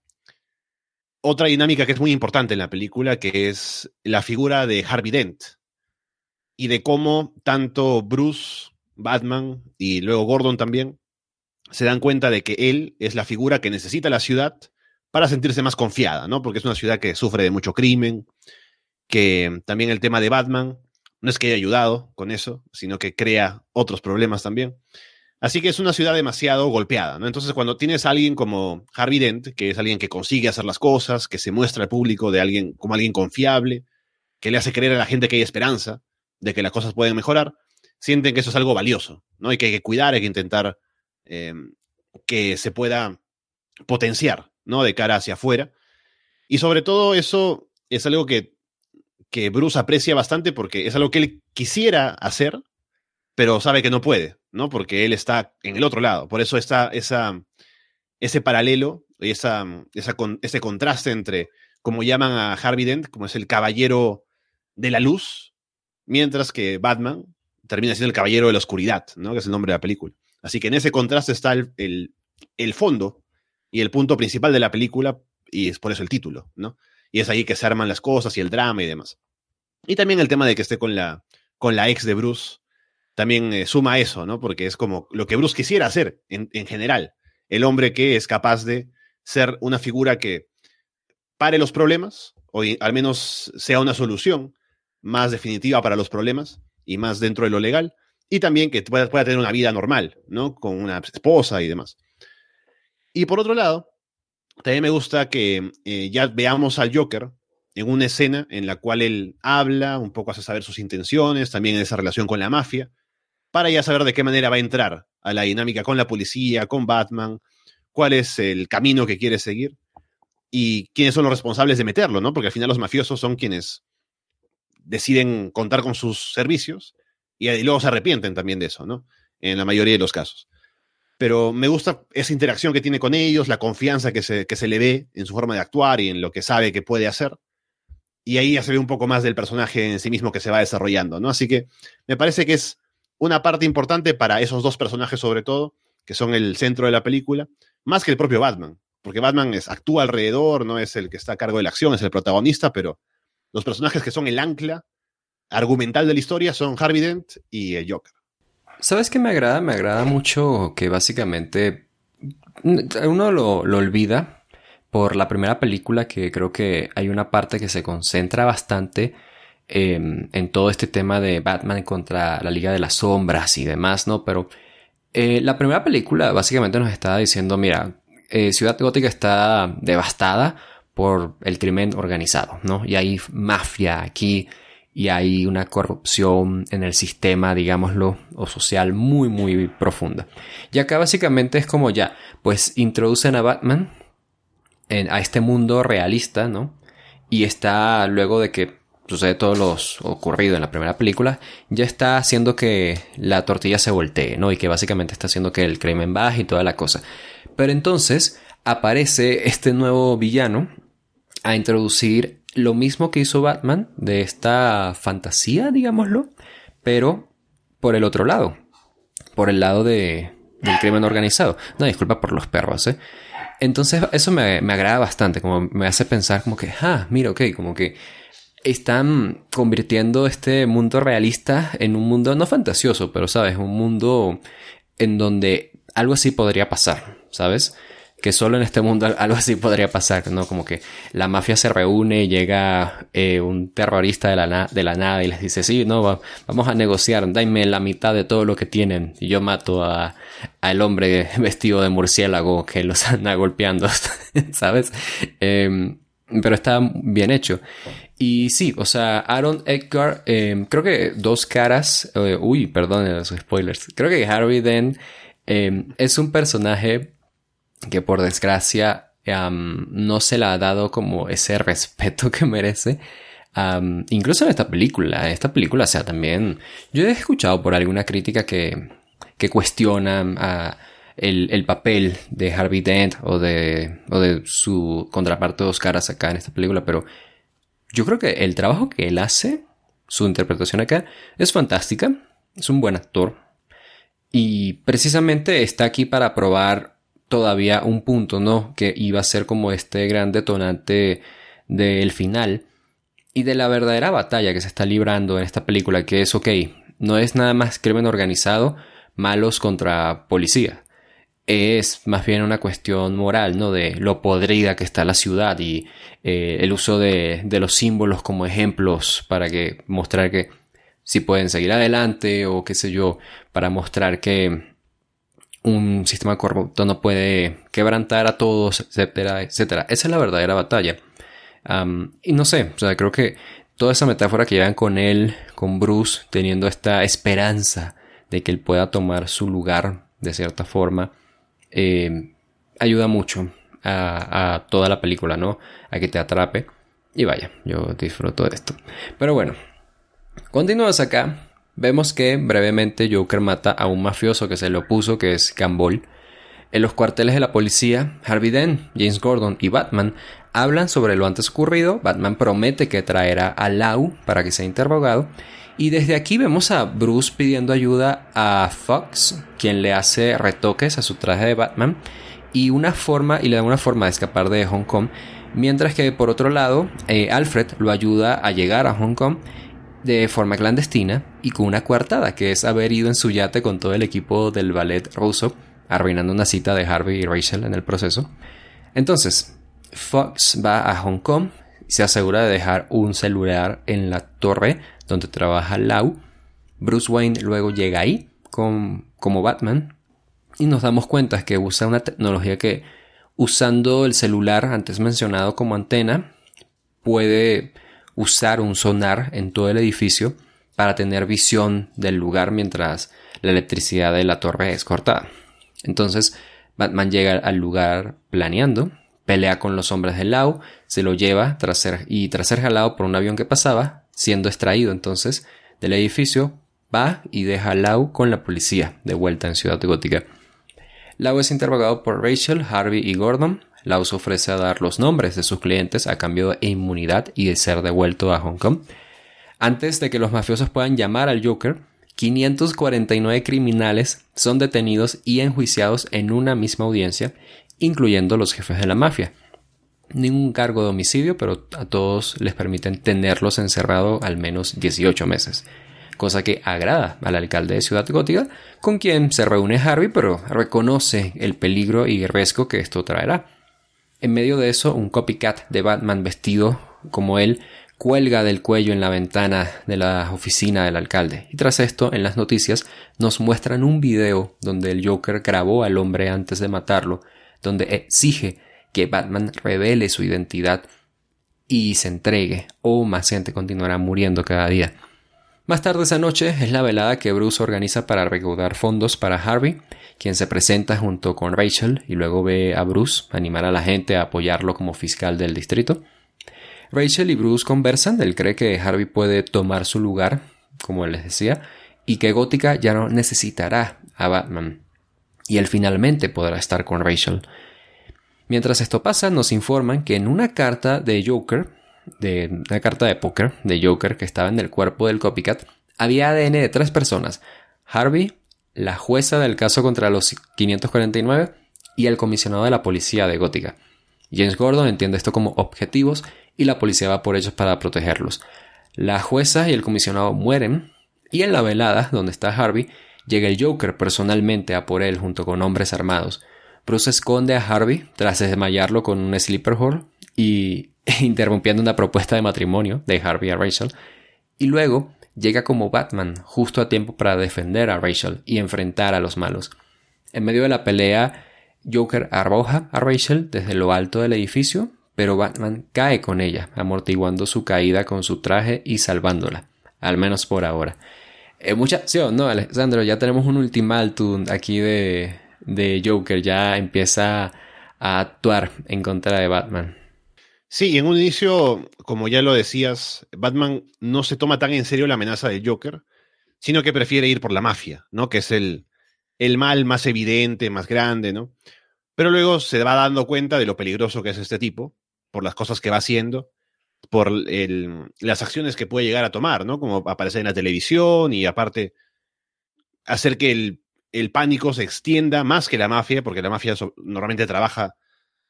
B: otra dinámica que es muy importante en la película, que es la figura de Harvey Dent y de cómo tanto Bruce, Batman y luego Gordon también se dan cuenta de que él es la figura que necesita la ciudad para sentirse más confiada, ¿no? Porque es una ciudad que sufre de mucho crimen, que también el tema de Batman no es que haya ayudado con eso, sino que crea otros problemas también. Así que es una ciudad demasiado golpeada, ¿no? Entonces, cuando tienes a alguien como Harvey Dent, que es alguien que consigue hacer las cosas, que se muestra al público de alguien como alguien confiable, que le hace creer a la gente que hay esperanza de que las cosas pueden mejorar, sienten que eso es algo valioso, ¿no? Y que hay que cuidar, hay que intentar eh, que se pueda potenciar, ¿no? De cara hacia afuera. Y sobre todo eso es algo que, que Bruce aprecia bastante porque es algo que él quisiera hacer, pero sabe que no puede, ¿no? Porque él está en el otro lado. Por eso está esa, ese paralelo y esa, esa ese contraste entre, como llaman a Harvey Dent, como es el caballero de la luz, mientras que Batman termina siendo el caballero de la oscuridad, ¿no? Que es el nombre de la película. Así que en ese contraste está el, el, el fondo y el punto principal de la película, y es por eso el título, ¿no? Y es ahí que se arman las cosas y el drama y demás. Y también el tema de que esté con la, con la ex de Bruce, también eh, suma eso, ¿no? Porque es como lo que Bruce quisiera hacer en, en, general. El hombre que es capaz de ser una figura que pare los problemas, o al menos sea una solución más definitiva para los problemas y más dentro de lo legal, y también que pueda, tener una vida normal, ¿no? Con una esposa y demás. Y por otro lado, también me gusta que eh, ya veamos al Joker en una escena en la cual él habla, un poco hace saber sus intenciones, también en esa relación con la mafia, para ya saber de qué manera va a entrar a la dinámica con la policía, con Batman, cuál es el camino que quiere seguir y quiénes son los responsables de meterlo, ¿no? Porque al final los mafiosos son quienes deciden contar con sus servicios y luego se arrepienten también de eso, ¿no? En la mayoría de los casos pero me gusta esa interacción que tiene con ellos, la confianza que se, que se le ve en su forma de actuar y en lo que sabe que puede hacer. Y ahí ya se ve un poco más del personaje en sí mismo que se va desarrollando, ¿no? Así que me parece que es una parte importante para esos dos personajes sobre todo, que son el centro de la película, más que el propio Batman, porque Batman es, actúa alrededor, no es el que está a cargo de la acción, es el protagonista, pero los personajes que son el ancla argumental de la historia son Harvey Dent y el Joker.
A: ¿Sabes qué me agrada? Me agrada mucho que básicamente uno lo, lo, olvida por la primera película que creo que hay una parte que se concentra bastante eh, en todo este tema de Batman contra la Liga de las Sombras y demás, ¿no? Pero eh, la primera película básicamente nos está diciendo, mira, eh, Ciudad Gótica está devastada por el crimen organizado, ¿no? Y hay mafia aquí y hay una corrupción en el sistema, digámoslo, o social muy, muy profunda. Y acá básicamente es como ya, pues introducen a Batman a este mundo realista, ¿no? Y está luego de que sucede todo lo ocurrido en la primera película, ya está haciendo que la tortilla se voltee, ¿no? Y que básicamente está haciendo que el crimen baje y toda la cosa. Pero entonces aparece este nuevo villano a introducir lo mismo que hizo Batman de esta fantasía, digámoslo, pero por el otro lado, por el lado de, del crimen organizado. No, disculpa por los perros, ¿eh? Entonces eso me, me agrada bastante, como me hace pensar como que, ah, mira, ok, como que están convirtiendo este mundo realista en un mundo no fantasioso, pero sabes, un mundo en donde algo así podría pasar, ¿sabes? que solo en este mundo algo así podría pasar, ¿no? Como que la mafia se reúne llega eh, un terrorista de la, de la nada y les dice, sí, no, vamos a negociar, dame la mitad de todo lo que tienen y yo mato a, al hombre vestido de murciélago que los [laughs] anda golpeando, [laughs] ¿sabes? Em, pero está bien hecho. Y sí, o sea, Aaron Edgar, em, creo que dos caras, eh, uy, perdón los spoilers, creo que Harvey Dent em, es un personaje que por desgracia no se le ha dado como ese respeto que merece. incluso en esta película, esta película, o sea, también yo he escuchado por alguna crítica que, que cuestiona el, el, papel de Harvey Dent o de, o de su contraparte dos caras acá en esta película, pero yo creo que el trabajo que él hace, su interpretación acá, es fantástica, es un buen actor y precisamente está aquí para probar todavía un punto, ¿no? Que iba a ser como este gran detonante del final y de la verdadera batalla que se está librando en esta película, que es, ok, no es nada más crimen organizado, malos contra policía. Es más bien una cuestión moral, ¿no? De lo podrida que está la ciudad y eh, el uso de, de, los símbolos como ejemplos para que mostrar que si pueden seguir adelante o qué sé yo, para mostrar que un sistema corrupto no puede quebrantar a todos, etcétera, etcétera. Esa es la verdadera batalla. y no sé, o sea, creo que toda esa metáfora que llevan con él, con Bruce, teniendo esta esperanza de que él pueda tomar su lugar de cierta forma, eh, ayuda mucho a, toda la película, ¿no? A que te atrape. Y vaya, yo disfruto de esto. Pero bueno, continuamos acá. Vemos que brevemente Joker mata a un mafioso que se le opuso, que es Gambol. En los cuarteles de la policía, Harvey Dent, James Gordon y Batman hablan sobre lo antes ocurrido. Batman promete que traerá a Lau para que sea interrogado. Y desde aquí vemos a Bruce pidiendo ayuda a Fox, quien le hace retoques a su traje de Batman y una forma y le da una forma de escapar de Hong Kong. Mientras que por otro lado, eh, Alfred lo ayuda a llegar a Hong Kong de forma clandestina y con una coartada, que es haber ido en su yate con todo el equipo del ballet ruso, arruinando una cita de Harvey y Rachel en el proceso. Entonces, Fox va a Hong Kong y se asegura de dejar un celular en la torre donde trabaja Lau. Bruce Wayne luego llega ahí como Batman y nos damos cuenta que usa una tecnología que usando el celular antes mencionado como antena puede usar un sonar en todo el edificio para tener visión del lugar mientras la electricidad de la torre es cortada. Entonces, Batman llega al lugar planeando, pelea con los hombres del Lau, se lo lleva tras ser, y tras ser jalado por un avión que pasaba, siendo extraído entonces del edificio, va y deja a Lau con la policía de vuelta en Ciudad Gótica. Lau es interrogado por Rachel, Harvey y Gordon, Laos ofrece a dar los nombres de sus clientes a cambio de inmunidad y de ser devuelto a Hong Kong. Antes de que los mafiosos puedan llamar al Joker, 549 criminales son detenidos y enjuiciados en una misma audiencia, incluyendo los jefes de la mafia. Ningún cargo de homicidio, pero a todos les permiten tenerlos encerrados al menos 18 meses, cosa que agrada al alcalde de Ciudad Gótica, con quien se reúne Harvey, pero reconoce el peligro y riesgo que esto traerá. En medio de eso, un copycat de Batman vestido como él cuelga del cuello en la ventana de la oficina del alcalde. Y tras esto, en las noticias, nos muestran un video donde el Joker grabó al hombre antes de matarlo, donde exige que Batman revele su identidad y se entregue, o más gente continuará muriendo cada día. Más tarde esa noche es la velada que Bruce organiza para recaudar fondos para Harvey, quien se presenta junto con Rachel y luego ve a Bruce animar a la gente a apoyarlo como fiscal del distrito. Rachel y Bruce conversan, él cree que Harvey puede tomar su lugar, como él les decía, y que Gótica ya no necesitará a Batman. Y él finalmente podrá estar con Rachel. Mientras esto pasa, nos informan que en una carta de Joker, de una carta de póker de Joker que estaba en el cuerpo del copycat, había ADN de tres personas: Harvey, la jueza del caso contra los 549 y el comisionado de la policía de Gótica. James Gordon entiende esto como objetivos y la policía va por ellos para protegerlos. La jueza y el comisionado mueren y en la velada, donde está Harvey, llega el Joker personalmente a por él junto con hombres armados. Bruce esconde a Harvey tras desmayarlo con un sleeper hole y [laughs] interrumpiendo una propuesta de matrimonio de Harvey a Rachel, y luego llega como Batman justo a tiempo para defender a Rachel y enfrentar a los malos. En medio de la pelea, Joker arroja a Rachel desde lo alto del edificio, pero Batman cae con ella, amortiguando su caída con su traje y salvándola, al menos por ahora. Eh, mucha ¿no, Alessandro? Ya tenemos un ultimátum aquí de, de Joker, ya empieza a actuar en contra de Batman.
B: Sí, en un inicio, como ya lo decías, Batman no se toma tan en serio la amenaza de Joker, sino que prefiere ir por la mafia, ¿no? Que es el, el mal más evidente, más grande, ¿no? Pero luego se va dando cuenta de lo peligroso que es este tipo, por las cosas que va haciendo, por las acciones que puede llegar a tomar, ¿no? Como aparecer en la televisión y aparte hacer que el, el pánico se extienda más que la mafia, porque la mafia normalmente trabaja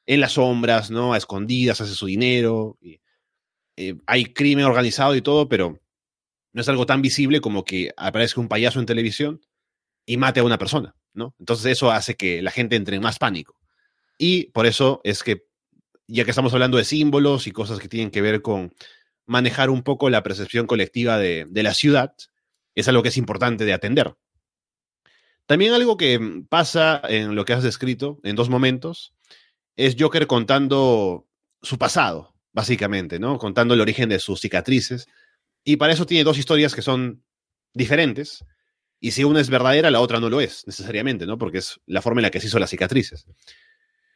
B: en las sombras, ¿no? A escondidas, hace su dinero. Eh, hay crimen organizado y todo, pero no es algo tan visible como que aparezca un payaso en televisión y mate a una persona, ¿no? Entonces eso hace que la gente entre en más pánico. Y por eso es que, ya que estamos hablando de símbolos y cosas que tienen que ver con manejar un poco la percepción colectiva de, la ciudad, es algo que es importante de atender. También algo que pasa en lo que has descrito en dos momentos es Joker contando su pasado, básicamente, ¿no? Contando el origen de sus cicatrices. Y para eso tiene dos historias que son diferentes. Y si una es verdadera, la otra no lo es, necesariamente, ¿no? Porque es la forma en la que se hizo las cicatrices.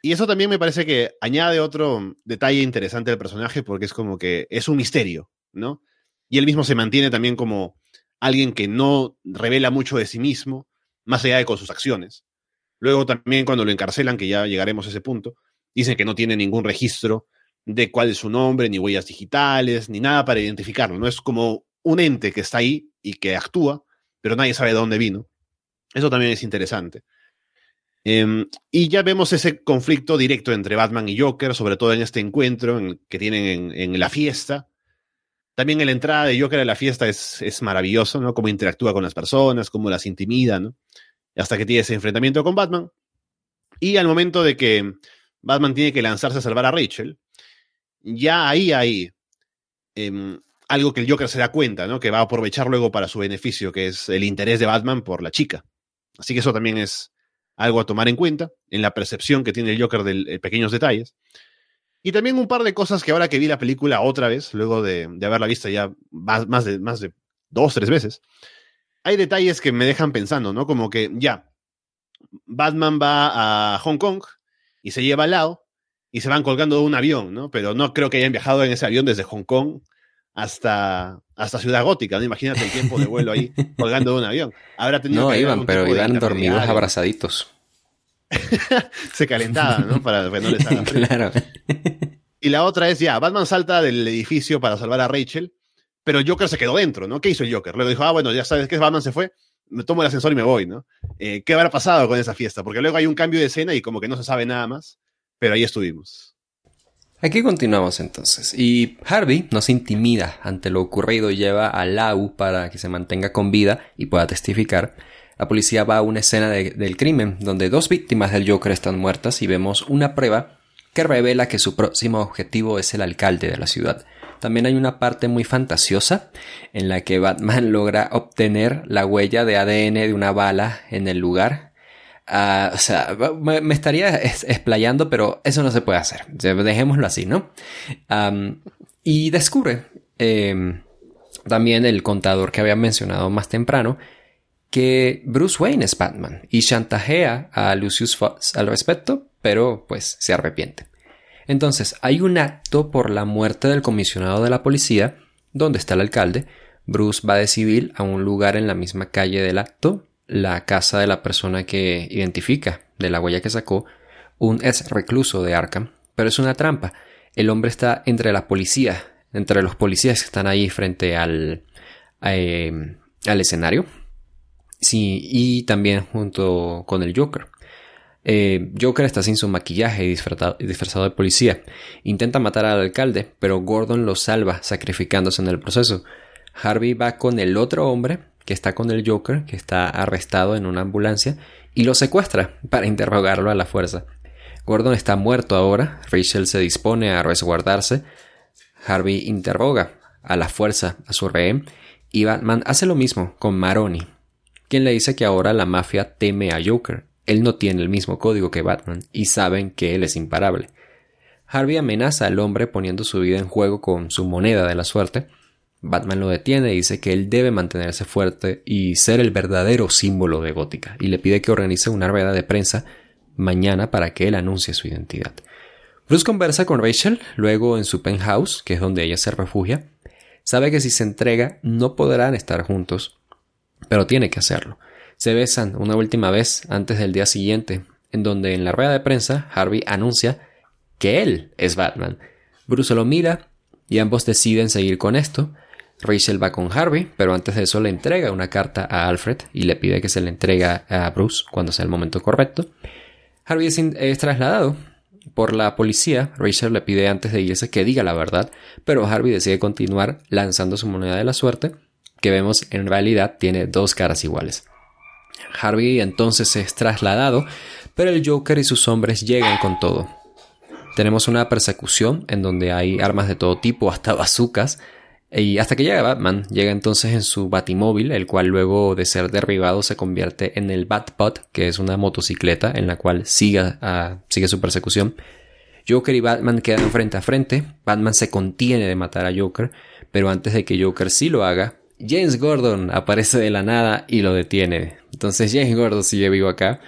B: Y eso también me parece que añade otro detalle interesante al personaje, porque es como que es un misterio, ¿no? Y él mismo se mantiene también como alguien que no revela mucho de sí mismo, más allá de con sus acciones. Luego también cuando lo encarcelan, que ya llegaremos a ese punto, dicen que no tiene ningún registro de cuál es su nombre, ni huellas digitales, ni nada para identificarlo. No es como un ente que está ahí y que actúa, pero nadie sabe de dónde vino. Eso también es interesante. Em, y ya vemos ese conflicto directo entre Batman y Joker, sobre todo en este encuentro que tienen en, la fiesta. También en la entrada de Joker a la fiesta es, es maravilloso, ¿no? Cómo interactúa con las personas, cómo las intimida, ¿no? Hasta que tiene ese enfrentamiento con Batman. Y al momento de que Batman tiene que lanzarse a salvar a Rachel, ya ahí hay em, algo que el Joker se da cuenta, ¿no? Que va a aprovechar luego para su beneficio, que es el interés de Batman por la chica. Así que eso también es algo a tomar en cuenta en la percepción que tiene el Joker de pequeños detalles. Y también un par de cosas que ahora que vi la película otra vez, luego de, haberla visto ya más, de, más de dos, tres veces, hay detalles que me dejan pensando, ¿no? Como que ya, Batman va a Hong Kong y se lleva al lado y se van colgando de un avión, ¿no? Pero no creo que hayan viajado en ese avión desde Hong Kong hasta, hasta Ciudad Gótica, ¿no? Imagínate el tiempo de vuelo ahí [laughs] colgando de un avión.
A: Habrá tenido no, iban, pero iban dormidos abrazaditos. [laughs]
B: se calentaban, ¿no? Para que no les haga [laughs] Claro. Y la otra es ya, Batman salta del edificio para salvar a Rachel, pero Joker se quedó dentro, ¿no? ¿Qué hizo el Joker? Luego dijo, ah, bueno, ya sabes que Batman se fue, me tomo el ascensor y me voy, ¿no? Eh, ¿Qué habrá pasado con esa fiesta? Porque luego hay un cambio de escena y como que no se sabe nada más, pero ahí estuvimos.
A: Aquí continuamos entonces. Y Harvey no se intimida ante lo ocurrido y lleva a Lau para que se mantenga con vida y pueda testificar. La policía va a una escena del crimen donde dos víctimas del Joker están muertas y vemos una prueba que revela que su próximo objetivo es el alcalde de la ciudad. También hay una parte muy fantasiosa en la que Batman logra obtener la huella de ADN de una bala en el lugar. O sea, me, estaría explayando, pero eso no se puede hacer. Dejémoslo así, ¿no? y descubre em, también el contador que había mencionado más temprano que Bruce Wayne es Batman y chantajea a Lucius Fox al respecto, pero pues se arrepiente. Entonces, hay un acto por la muerte del comisionado de la policía, donde está el alcalde. Bruce va de civil a un lugar en la misma calle del acto, la casa de la persona que identifica de la huella que sacó, un ex recluso de Arkham. Pero es una trampa. El hombre está entre la policía, entre los policías que están ahí frente al, eh, al escenario. Sí, y también junto con el Joker. Eh, Joker está sin su maquillaje y disfrazado, de policía. Intenta matar al alcalde, pero Gordon lo salva, sacrificándose en el proceso. Harvey va con el otro hombre, que está con el Joker, que está arrestado en una ambulancia, y lo secuestra para interrogarlo a la fuerza. Gordon está muerto ahora, Rachel se dispone a resguardarse, Harvey interroga a la fuerza a su rehén, y Batman hace lo mismo con Maroni, quien le dice que ahora la mafia teme a Joker él no tiene el mismo código que Batman y saben que él es imparable. Harvey amenaza al hombre poniendo su vida en juego con su moneda de la suerte. Batman lo detiene y dice que él debe mantenerse fuerte y ser el verdadero símbolo de Gótica y le pide que organice una rueda de prensa mañana para que él anuncie su identidad. Bruce conversa con Rachel, luego en su penthouse, que es donde ella se refugia. Sabe que si se entrega no podrán estar juntos, pero tiene que hacerlo. Se besan una última vez antes del día siguiente, en donde en la rueda de prensa Harvey anuncia que él es Batman. Bruce lo mira y ambos deciden seguir con esto. Rachel va con Harvey, pero antes de eso le entrega una carta a Alfred y le pide que se le entregue a Bruce cuando sea el momento correcto. Harvey es, trasladado por la policía. Rachel le pide antes de irse que diga la verdad, pero Harvey decide continuar lanzando su moneda de la suerte, que vemos en realidad tiene dos caras iguales. Harvey entonces es trasladado, pero el Joker y sus hombres llegan con todo. Tenemos una persecución en donde hay armas de todo tipo, hasta bazucas, y hasta que llega Batman, llega entonces en su Batimóvil, el cual luego de ser derribado se convierte en el Batpod, que es una motocicleta en la cual sigue, sigue su persecución. Joker y Batman quedan frente a frente. Batman se contiene de matar a Joker, pero antes de que Joker sí lo haga, James Gordon aparece de la nada y lo detiene. Entonces James Gordon sigue vivo acá,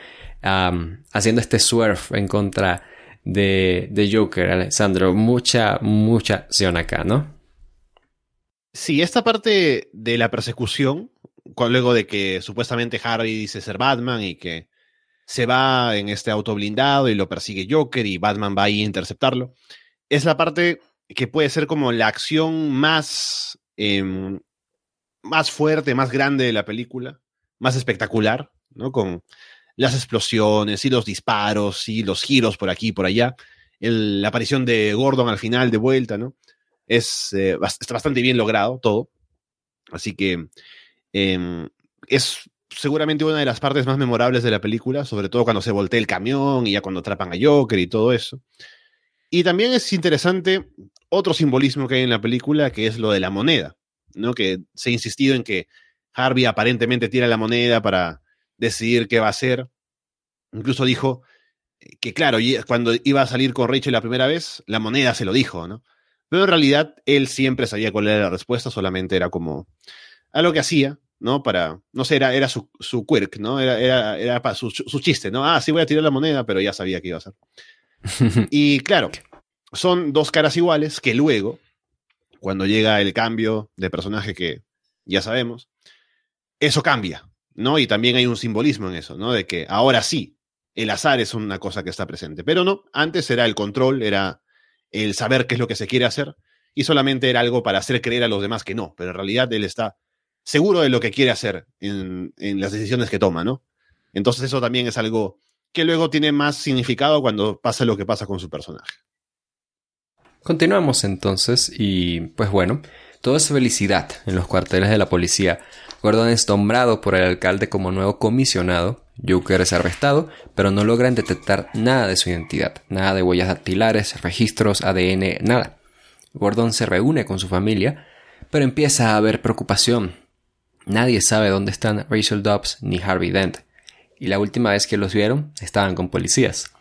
A: haciendo este swerve en contra de, de Joker, Alessandro. Mucha, mucha acción acá, ¿no?
B: Sí, esta parte de la persecución, luego de que supuestamente Harry dice ser Batman y que se va en este auto blindado y lo persigue Joker y Batman va ahí a interceptarlo, es la parte que puede ser como la acción más, em, más fuerte, más grande de la película, más espectacular, ¿no? Con las explosiones y los disparos y los giros por aquí y por allá, la aparición de Gordon al final de vuelta, ¿no? Es, eh, está bastante bien logrado todo. Así que em, es seguramente una de las partes más memorables de la película, sobre todo cuando se voltea el camión y ya cuando atrapan a Joker y todo eso. Y también es interesante otro simbolismo que hay en la película, que es lo de la moneda, ¿no? Que se ha insistido en que Harvey aparentemente tira la moneda para decidir qué va a hacer. Incluso dijo que, claro, cuando iba a salir con Rachel la primera vez, la moneda se lo dijo, ¿no? Pero en realidad él siempre sabía cuál era la respuesta, solamente era como algo que hacía, ¿no? Para, no sé, era, era su, su quirk, ¿no? Era, era, era para su, su, chiste, ¿no? Ah, sí voy a tirar la moneda, pero ya sabía que iba a hacer. [laughs] y claro, son dos caras iguales que luego, cuando llega el cambio de personaje que ya sabemos, eso cambia, ¿no? Y también hay un simbolismo en eso, ¿no? De que ahora sí, el azar es una cosa que está presente, pero no, antes era el control, era el saber qué es lo que se quiere hacer, y solamente era algo para hacer creer a los demás que no, pero en realidad él está seguro de lo que quiere hacer en, las decisiones que toma, ¿no? Entonces eso también es algo que luego tiene más significado cuando pasa lo que pasa con su personaje.
A: Continuamos entonces y pues bueno, todo es felicidad en los cuarteles de la policía. Gordon es nombrado por el alcalde como nuevo comisionado Joker es arrestado, pero no logran detectar nada de su identidad, nada de huellas dactilares, registros, ADN, nada. Gordon se reúne con su familia, pero empieza a haber preocupación. Nadie sabe dónde están Rachel Dobbs ni Harvey Dent, y la última vez que los vieron estaban con policías.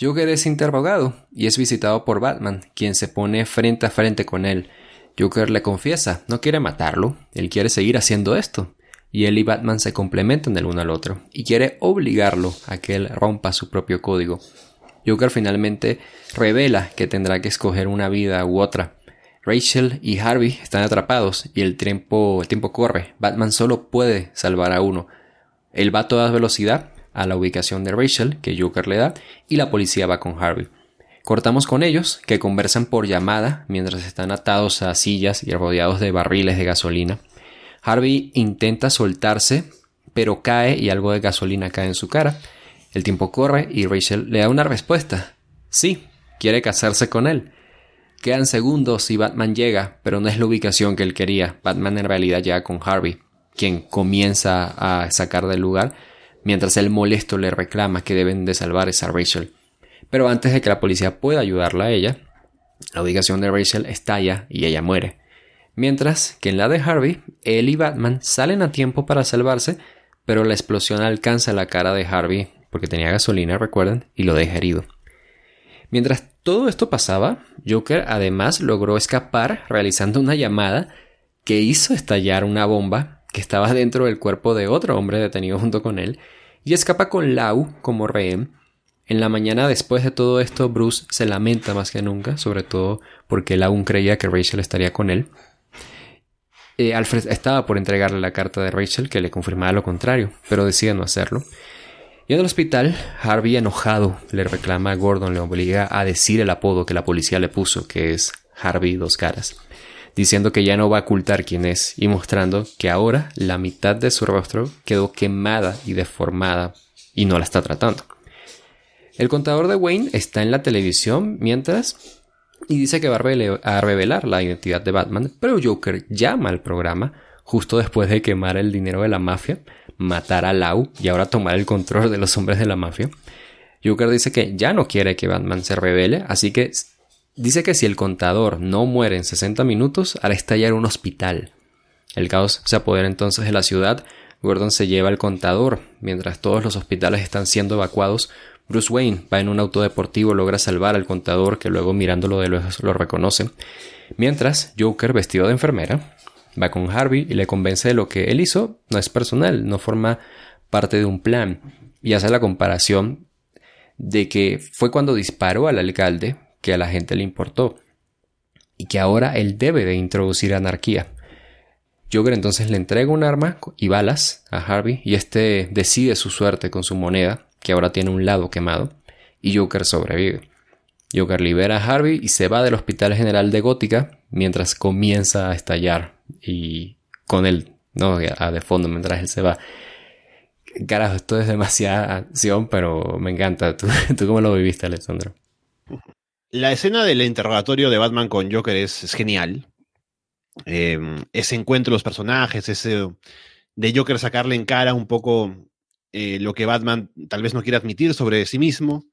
A: Joker es interrogado y es visitado por Batman, quien se pone frente a frente con él. Joker le confiesa, no quiere matarlo, él quiere seguir haciendo esto, y él y Batman se complementan el uno al otro y quiere obligarlo a que él rompa su propio código. Joker finalmente revela que tendrá que escoger una vida u otra. Rachel y Harvey están atrapados y el tiempo, el tiempo corre. Batman solo puede salvar a uno. Él va a toda velocidad a la ubicación de Rachel que Joker le da y la policía va con Harvey. Cortamos con ellos, que conversan por llamada mientras están atados a sillas y rodeados de barriles de gasolina. Harvey intenta soltarse, pero cae y algo de gasolina cae en su cara. El tiempo corre y Rachel le da una respuesta. Sí, quiere casarse con él. Quedan segundos y Batman llega, pero no es la ubicación que él quería. Batman en realidad llega con Harvey, quien comienza a sacar del lugar, mientras el molesto le reclama que deben de salvar a esa Rachel. Pero antes de que la policía pueda ayudarla a ella, la ubicación de Rachel estalla y ella muere mientras que en la de Harvey, él y Batman salen a tiempo para salvarse, pero la explosión alcanza la cara de Harvey, porque tenía gasolina, recuerden, y lo deja herido. Mientras todo esto pasaba, Joker además logró escapar realizando una llamada que hizo estallar una bomba que estaba dentro del cuerpo de otro hombre detenido junto con él, y escapa con Lau como rehén. En la mañana después de todo esto, Bruce se lamenta más que nunca, sobre todo porque él aún creía que Rachel estaría con él. Eh, Alfred estaba por entregarle la carta de Rachel que le confirmaba lo contrario, pero decide no hacerlo. Y en el hospital, Harvey enojado le reclama a Gordon, le obliga a decir el apodo que la policía le puso, que es Harvey Dos Caras. diciendo que ya no va a ocultar quién es y mostrando que ahora la mitad de su rostro quedó quemada y deformada y no la está tratando. El contador de Wayne está en la televisión mientras y dice que va a revelar la identidad de Batman, pero Joker llama al programa justo después de quemar el dinero de la mafia, matar a Lau y ahora tomar el control de los hombres de la mafia. Joker dice que ya no quiere que Batman se revele, así que dice que si el contador no muere en 60 minutos, hará estallar un hospital. El caos se apodera entonces de la ciudad, Gordon se lleva el contador, mientras todos los hospitales están siendo evacuados, Bruce Wayne va en un auto deportivo, logra salvar al contador que luego mirándolo de lejos lo reconoce, mientras Joker vestido de enfermera va con Harvey y le convence de lo que él hizo. No es personal, no forma parte de un plan. Y hace la comparación de que fue cuando disparó al alcalde que a la gente le importó y que ahora él debe de introducir anarquía. Joker entonces le entrega un arma y balas a Harvey y este decide su suerte con su moneda, que ahora tiene un lado quemado, y Joker sobrevive. Joker libera a Harvey y se va del Hospital General de Gótica mientras comienza a estallar y con él, ¿no? A de fondo mientras él se va. Carajo, esto es demasiada acción, pero me encanta. [laughs] ¿Tú, cómo lo viviste, Alessandro?
B: La escena del interrogatorio de Batman con Joker es, genial. Em, ese encuentro de los personajes, ese de Joker sacarle en cara un poco eh, lo que Batman tal vez no quiere admitir sobre sí mismo,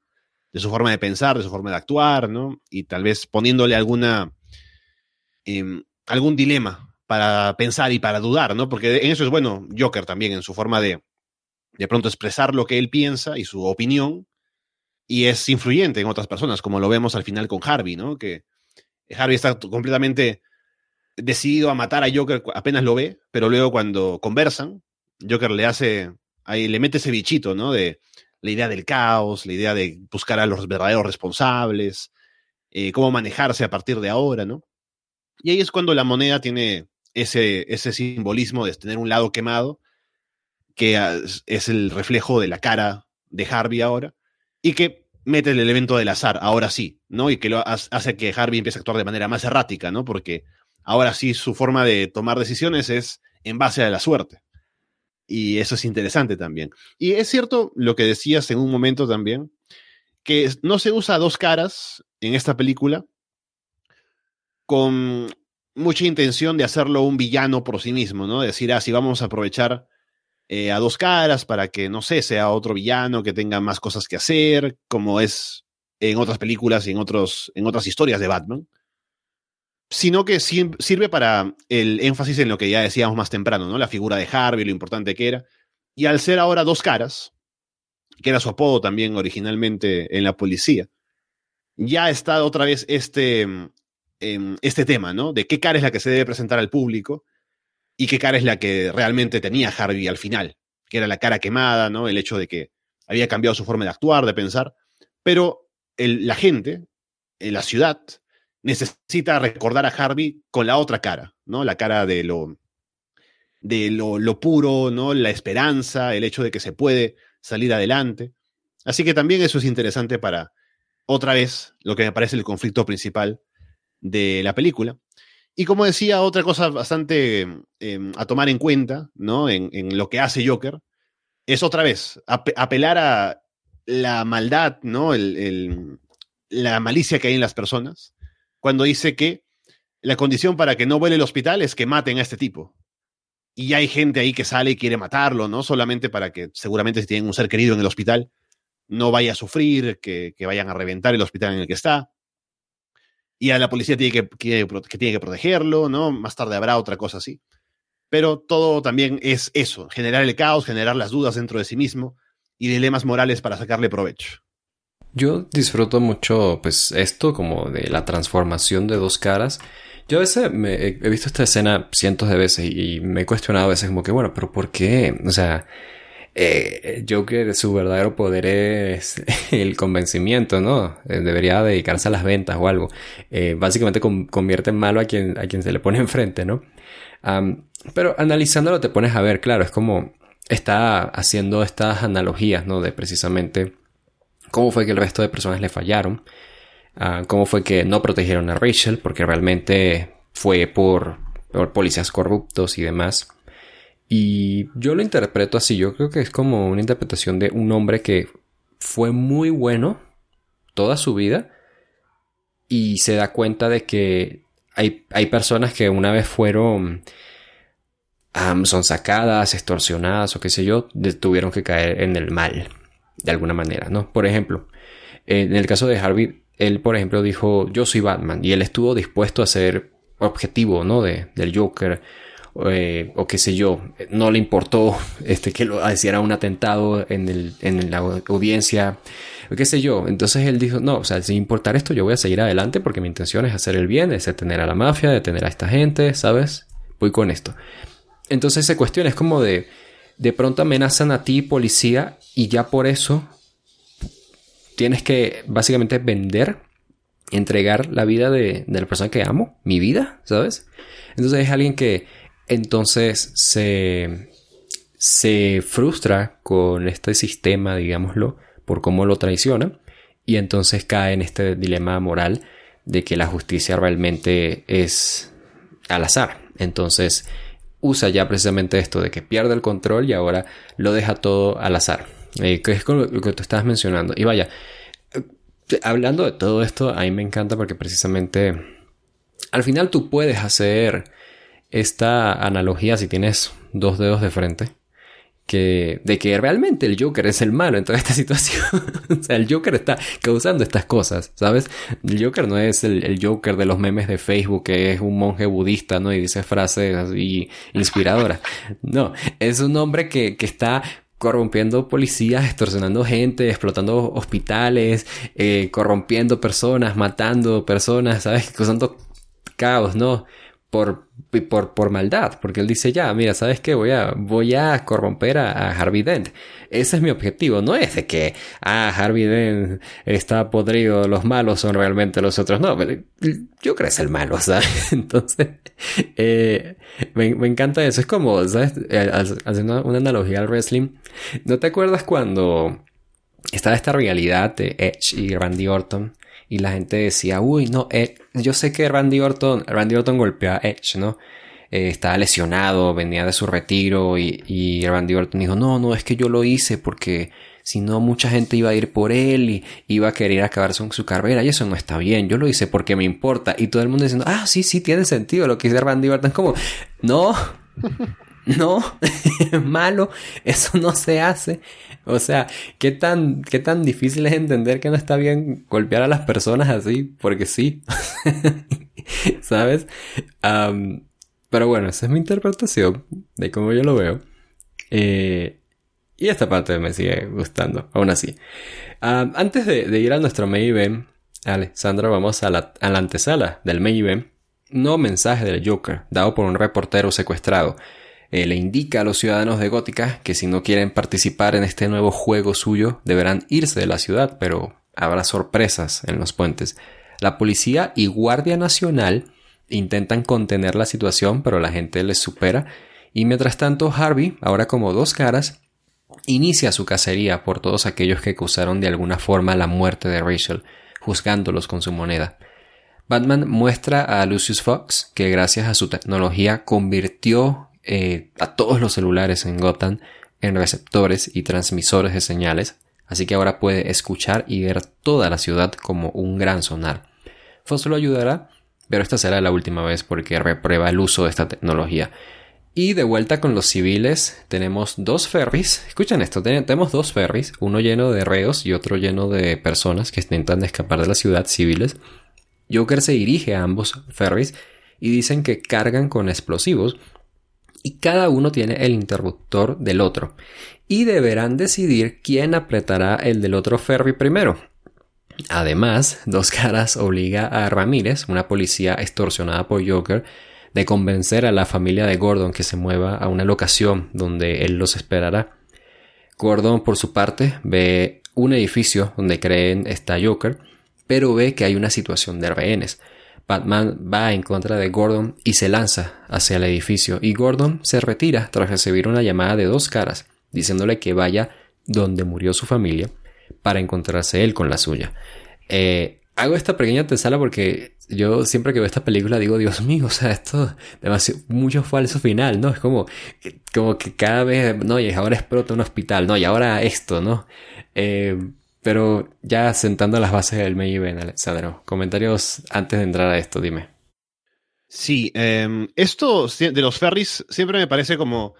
B: de su forma de pensar, de su forma de actuar, ¿no? Y tal vez poniéndole alguna, em, algún dilema para pensar y para dudar, ¿no? Porque en eso es bueno Joker también, en su forma de de pronto expresar lo que él piensa y su opinión, y es influyente en otras personas, como lo vemos al final con Harvey, ¿no? Que Harvey está completamente decidido a matar a Joker apenas lo ve, pero luego cuando conversan, Joker le hace, ahí le mete ese bichito, ¿no? De la idea del caos, la idea de buscar a los verdaderos responsables, eh, cómo manejarse a partir de ahora, ¿no? Y ahí es cuando la moneda tiene ese, ese simbolismo de tener un lado quemado que es el reflejo de la cara de Harvey ahora, y que mete el elemento del azar, ahora sí, ¿no? Y que lo hace que Harvey empiece a actuar de manera más errática, ¿no? Porque ahora sí su forma de tomar decisiones es en base a la suerte. Y eso es interesante también. Y es cierto lo que decías en un momento también, que no se usa dos caras en esta película con mucha intención de hacerlo un villano por sí mismo, ¿no? decir, ah, sí, vamos a aprovechar eh, a dos caras para que, no sé, sea otro villano que tenga más cosas que hacer, como es en otras películas y en, otros, en otras historias de Batman, sino que sirve para el énfasis en lo que ya decíamos más temprano, ¿no? La figura de Harvey, lo importante que era. Y al ser ahora dos caras, que era su apodo también originalmente en la policía, ya está otra vez este, em, este tema, ¿no? De qué cara es la que se debe presentar al público y qué cara es la que realmente tenía Harvey al final, que era la cara quemada, ¿no? El hecho de que había cambiado su forma de actuar, de pensar, pero la gente, en la ciudad, necesita recordar a Harvey con la otra cara, ¿no? La cara de lo de lo, puro, ¿no? La esperanza, el hecho de que se puede salir adelante. Así que también eso es interesante para, otra vez, lo que me parece el conflicto principal de la película, y como decía, otra cosa bastante em, a tomar en cuenta, ¿no? En, lo que hace Joker, es otra vez apelar a la maldad, ¿no? la malicia que hay en las personas, cuando dice que la condición para que no vuele el hospital es que maten a este tipo. Y hay gente ahí que sale y quiere matarlo, ¿no? Solamente para que seguramente si tienen un ser querido en el hospital, no vaya a sufrir, que vayan a reventar el hospital en el que está y a la policía tiene que, que, tiene que protegerlo, ¿no? Más tarde habrá otra cosa así. Pero todo también es eso, generar el caos, generar las dudas dentro de sí mismo y dilemas morales para sacarle provecho.
A: Yo disfruto mucho, pues, esto como de la transformación de dos caras. Yo a veces me, he visto esta escena cientos de veces y me he cuestionado a veces como que, bueno, pero ¿por qué? O sea, eh, Joker, su verdadero poder es [laughs] el convencimiento, ¿no? Eh, debería dedicarse a las ventas o algo. Eh, básicamente convierte en malo a quien, a quien se le pone [laughs] enfrente, ¿no? pero analizándolo te pones a ver, claro, es como está haciendo estas analogías, ¿no? De precisamente cómo fue que el resto de personas le fallaron, ah, cómo fue que no protegieron a Rachel, porque realmente fue por, por policías corruptos y demás. Y yo lo interpreto así, yo creo que es como una interpretación de un hombre que fue muy bueno toda su vida y se da cuenta de que hay, hay personas que una vez fueron son sacadas, extorsionadas o qué sé yo, tuvieron que caer en el mal de alguna manera, ¿no? Por ejemplo, en el caso de Harvey, él, por ejemplo, dijo, yo soy Batman, y él estuvo dispuesto a ser objetivo, ¿no? De, del Joker, eh, o qué sé yo, no le importó [laughs] este, que lo hiciera un atentado en, el, en la audiencia, qué sé yo. Entonces él dijo, no, o sea, sin importar esto, yo voy a seguir adelante porque mi intención es hacer el bien, es detener a la mafia, detener a esta gente, ¿sabes? Voy con esto. Entonces se cuestiona, es como de, de pronto amenazan a ti, policía, y ya por eso tienes que básicamente vender, entregar la vida de, la persona que amo, mi vida, ¿sabes? Entonces es alguien que entonces se, se frustra con este sistema, digámoslo, por cómo lo traiciona, y entonces cae en este dilema moral de que la justicia realmente es al azar. Entonces, usa ya precisamente esto de que pierde el control y ahora lo deja todo al azar. Eh, que es lo que tú estabas mencionando. Y vaya, eh, hablando de todo esto, a mí me encanta porque precisamente al final tú puedes hacer esta analogía si tienes dos dedos de frente que, de que realmente el Joker es el malo en toda esta [laughs] situación. o sea, el Joker está causando estas cosas, ¿sabes? El Joker no es el, Joker de los memes de Facebook, que es un monje budista, ¿no? Y dice frases así inspiradoras. [laughs] No, es un hombre que, que está corrompiendo policías, extorsionando gente, explotando hospitales, eh, corrompiendo personas, matando personas, ¿sabes? Causando caos, ¿no? Por, por, por, maldad, porque él dice ya, mira, ¿sabes qué? Voy a, voy a corromper a, Harvey Dent. Ese es mi objetivo, no es de que, ah, Harvey Dent está podrido, los malos son realmente los otros, no, pero yo creo que es el malo, [laughs] ¿sabes? Entonces, eh, me, me, encanta eso, es como, ¿sabes? Eh, haciendo una analogía al wrestling, ¿no te acuerdas cuando estaba esta realidad de Edge y Randy Orton? Y la gente decía, uy, no, eh, yo sé que Randy Orton, Randy Orton golpeó a Edge, ¿no? Eh, estaba lesionado, venía de su retiro y, y Randy Orton dijo, no, no, es que yo lo hice porque si no mucha gente iba a ir por él y iba a querer acabar con su carrera y eso no está bien, yo lo hice porque me importa y todo el mundo diciendo, ah, sí, sí, tiene sentido lo que dice Randy Orton, como, no, [laughs] no, [laughs] malo, eso no se hace. O sea, ¿qué tan, qué tan difícil es entender que no está bien golpear a las personas así, porque sí. [laughs] ¿Sabes? pero bueno, esa es mi interpretación de cómo yo lo veo. Eh, y esta parte me sigue gustando, aún así. antes de, ir a nuestro main event, Alessandra, vamos a la, a la antesala del main event. No mensaje del Joker, dado por un reportero secuestrado eh, le indica a los ciudadanos de Gótica que si no quieren participar en este nuevo juego suyo deberán irse de la ciudad, pero habrá sorpresas en los puentes. La policía y Guardia Nacional intentan contener la situación, pero la gente les supera. Y mientras tanto, Harvey, ahora como dos caras, inicia su cacería por todos aquellos que acusaron de alguna forma la muerte de Rachel, juzgándolos con su moneda. Batman muestra a Lucius Fox que gracias a su tecnología convirtió eh, a todos los celulares en Gotham en receptores y transmisores de señales, así que ahora puede escuchar y ver toda la ciudad como un gran sonar. Fox lo ayudará, pero esta será la última vez porque reprueba el uso de esta tecnología. Y de vuelta con los civiles, tenemos dos ferries. Escuchen esto, tenemos dos ferries, uno lleno de reos y otro lleno de personas que intentan escapar de la ciudad civiles. Joker se dirige a ambos ferries y dicen que cargan con explosivos y cada uno tiene el interruptor del otro y deberán decidir quién apretará el del otro ferry primero. Además, Dos Caras obliga a Ramírez, una policía extorsionada por Joker, de convencer a la familia de Gordon que se mueva a una locación donde él los esperará. Gordon, por su parte, ve un edificio donde creen está Joker, pero ve que hay una situación de rehenes. Batman va en contra de Gordon y se lanza hacia el edificio y Gordon se retira tras recibir una llamada de dos caras diciéndole que vaya donde murió su familia para encontrarse él con la suya. Eh, hago esta pequeña tesala porque yo siempre que veo esta película digo, Dios mío, o sea, esto [laughs] demasiado, mucho falso final, ¿no? Es como, como que cada vez, no, y ahora explota un hospital, no, y ahora esto, ¿no? Eh, pero ya sentando las bases del main event, Alexandro, comentarios antes de entrar a esto, dime.
B: Sí, em, esto de los ferries siempre me parece como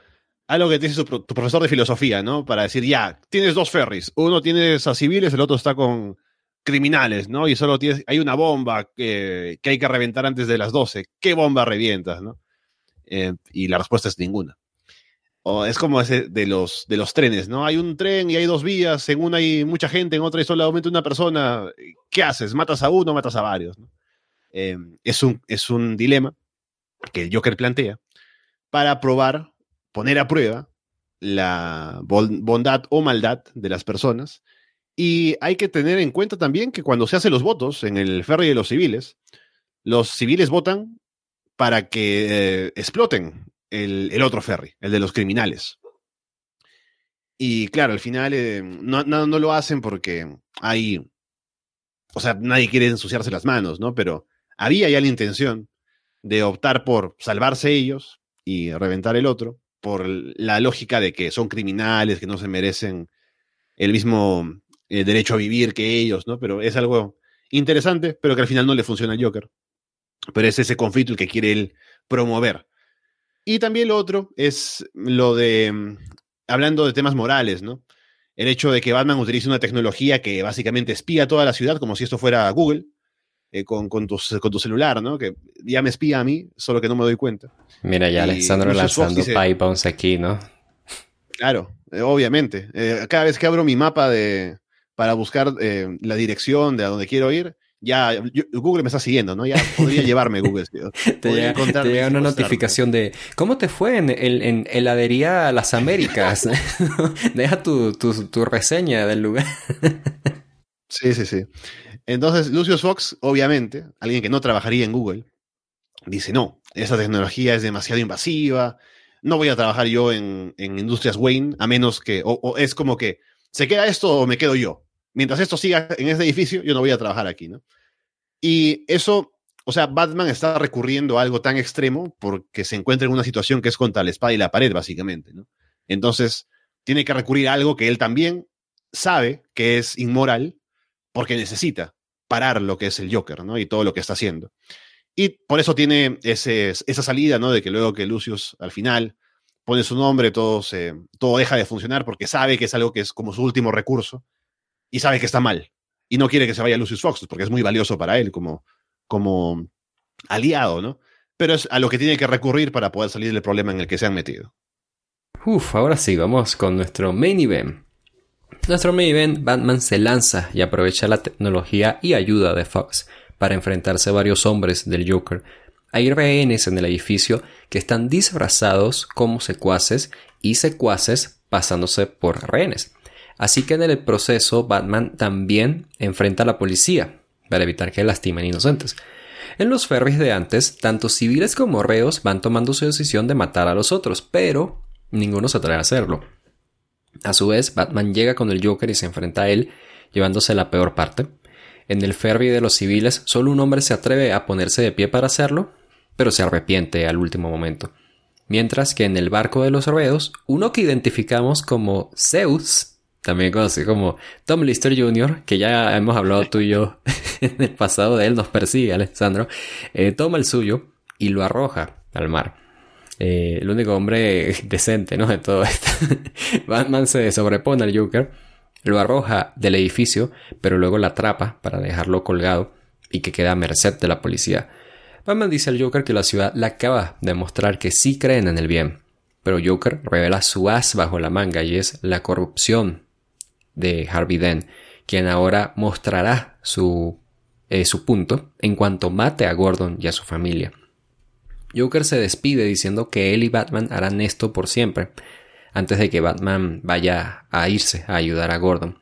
B: algo que dice tu, profesor de filosofía, ¿no? Para decir, ya, tienes dos ferries, uno tienes a civiles, el otro está con criminales, ¿no? Y solo tienes, hay una bomba que, hay que reventar antes de las 12. ¿Qué bomba revientas, no? Eh, y la respuesta es ninguna. O es como ese de los, de los trenes, ¿no? Hay un tren y hay dos vías, en una hay mucha gente, en otra hay solamente una persona. ¿Qué haces? ¿Matas a uno matas a varios? Eh, es, un, es un dilema que el Joker plantea para probar, poner a prueba la bondad o maldad de las personas y hay que tener en cuenta también que cuando se hacen los votos en el ferry de los civiles, los civiles votan para que eh, exploten el, otro ferry, el de los criminales. Y claro, al final eh, no, no, lo hacen porque hay, o sea, nadie quiere ensuciarse las manos, ¿no? Pero había ya la intención de optar por salvarse ellos y reventar el otro, por la lógica de que son criminales, que no se merecen el mismo el derecho a vivir que ellos, ¿no? Pero es algo interesante, pero que al final no le funciona al Joker. Pero es ese conflicto el que quiere él promover. Y también lo otro es lo de, mm, hablando de temas morales, ¿no? El hecho de que Batman utilice una tecnología que básicamente espía toda la ciudad como si esto fuera Google, eh, con, con, tu, con, tu, celular, ¿no? Que ya me espía a mí, solo que no me doy cuenta.
A: Mira, ya Alexandro lanzando bounce aquí, ¿no?
B: Claro, eh, obviamente. Eh, cada vez que abro mi mapa de, para buscar la dirección de a donde quiero ir, ya Google me está siguiendo, ¿no? Ya [laughs] podría llevarme Google.
A: te, llega, una notificación de ¿cómo te fue en, en, heladería a las Américas? [laughs] [laughs] Deja tu, tu, reseña del lugar.
B: sí, sí, sí. Entonces, Lucius Fox, obviamente, alguien que no trabajaría en Google, dice, no, esa tecnología es demasiado invasiva, no voy a trabajar yo en, Industrias Wayne, a menos que, o es como que, ¿se queda esto o me quedo yo? Mientras esto siga en este edificio, yo no voy a trabajar aquí, ¿no? Y eso, o sea, Batman está recurriendo a algo tan extremo porque se encuentra en una situación que es contra la espada y la pared, básicamente, ¿no? Entonces, tiene que recurrir a algo que él también sabe que es inmoral porque necesita parar lo que es el Joker, ¿no? Y todo lo que está haciendo. Y por eso tiene ese, esa salida, ¿no? De que luego que Lucius al final pone su nombre, todo, se, todo deja de funcionar porque sabe que es algo que es como su último recurso y sabe que está mal. Y no quiere que se vaya Lucius Fox, porque es muy valioso para él como, como aliado, ¿no? Pero es a lo que tiene que recurrir para poder salir del problema en el que se han metido.
A: Uf, ahora sí, vamos con nuestro main event. Nuestro main event, Batman se lanza y aprovecha la tecnología y ayuda de Fox para enfrentarse a varios hombres del Joker. Hay rehenes en el edificio que están disfrazados como secuaces y secuaces pasándose por rehenes. Así que en el proceso Batman también enfrenta a la policía para evitar que lastimen inocentes. En los ferries de antes, tanto civiles como reos van tomando su decisión de matar a los otros, pero ninguno se atreve a hacerlo. A su vez, Batman llega con el Joker y se enfrenta a él, llevándose la peor parte. En el ferry de los civiles, solo un hombre se atreve a ponerse de pie para hacerlo, pero se arrepiente al último momento. Mientras que en el barco de los reos, uno que identificamos como Zeus también conocido como Tom Lister Jr., que ya hemos hablado tú y yo [laughs] en el pasado de él, nos persigue Alessandro, eh, toma el suyo y lo arroja al mar. Eh, el único hombre [laughs] decente, ¿no? De todo esto. [laughs] Batman se sobrepone al Joker, lo arroja del edificio, pero luego la atrapa para dejarlo colgado y que queda a merced de la policía. Batman dice al Joker que la ciudad le acaba de mostrar que sí creen en el bien, pero Joker revela su as bajo la manga y es la corrupción de Harvey Dent, quien ahora mostrará su, eh, su punto en cuanto mate a Gordon y a su familia. Joker se despide diciendo que él y Batman harán esto por siempre, antes de que Batman vaya a irse a ayudar a Gordon.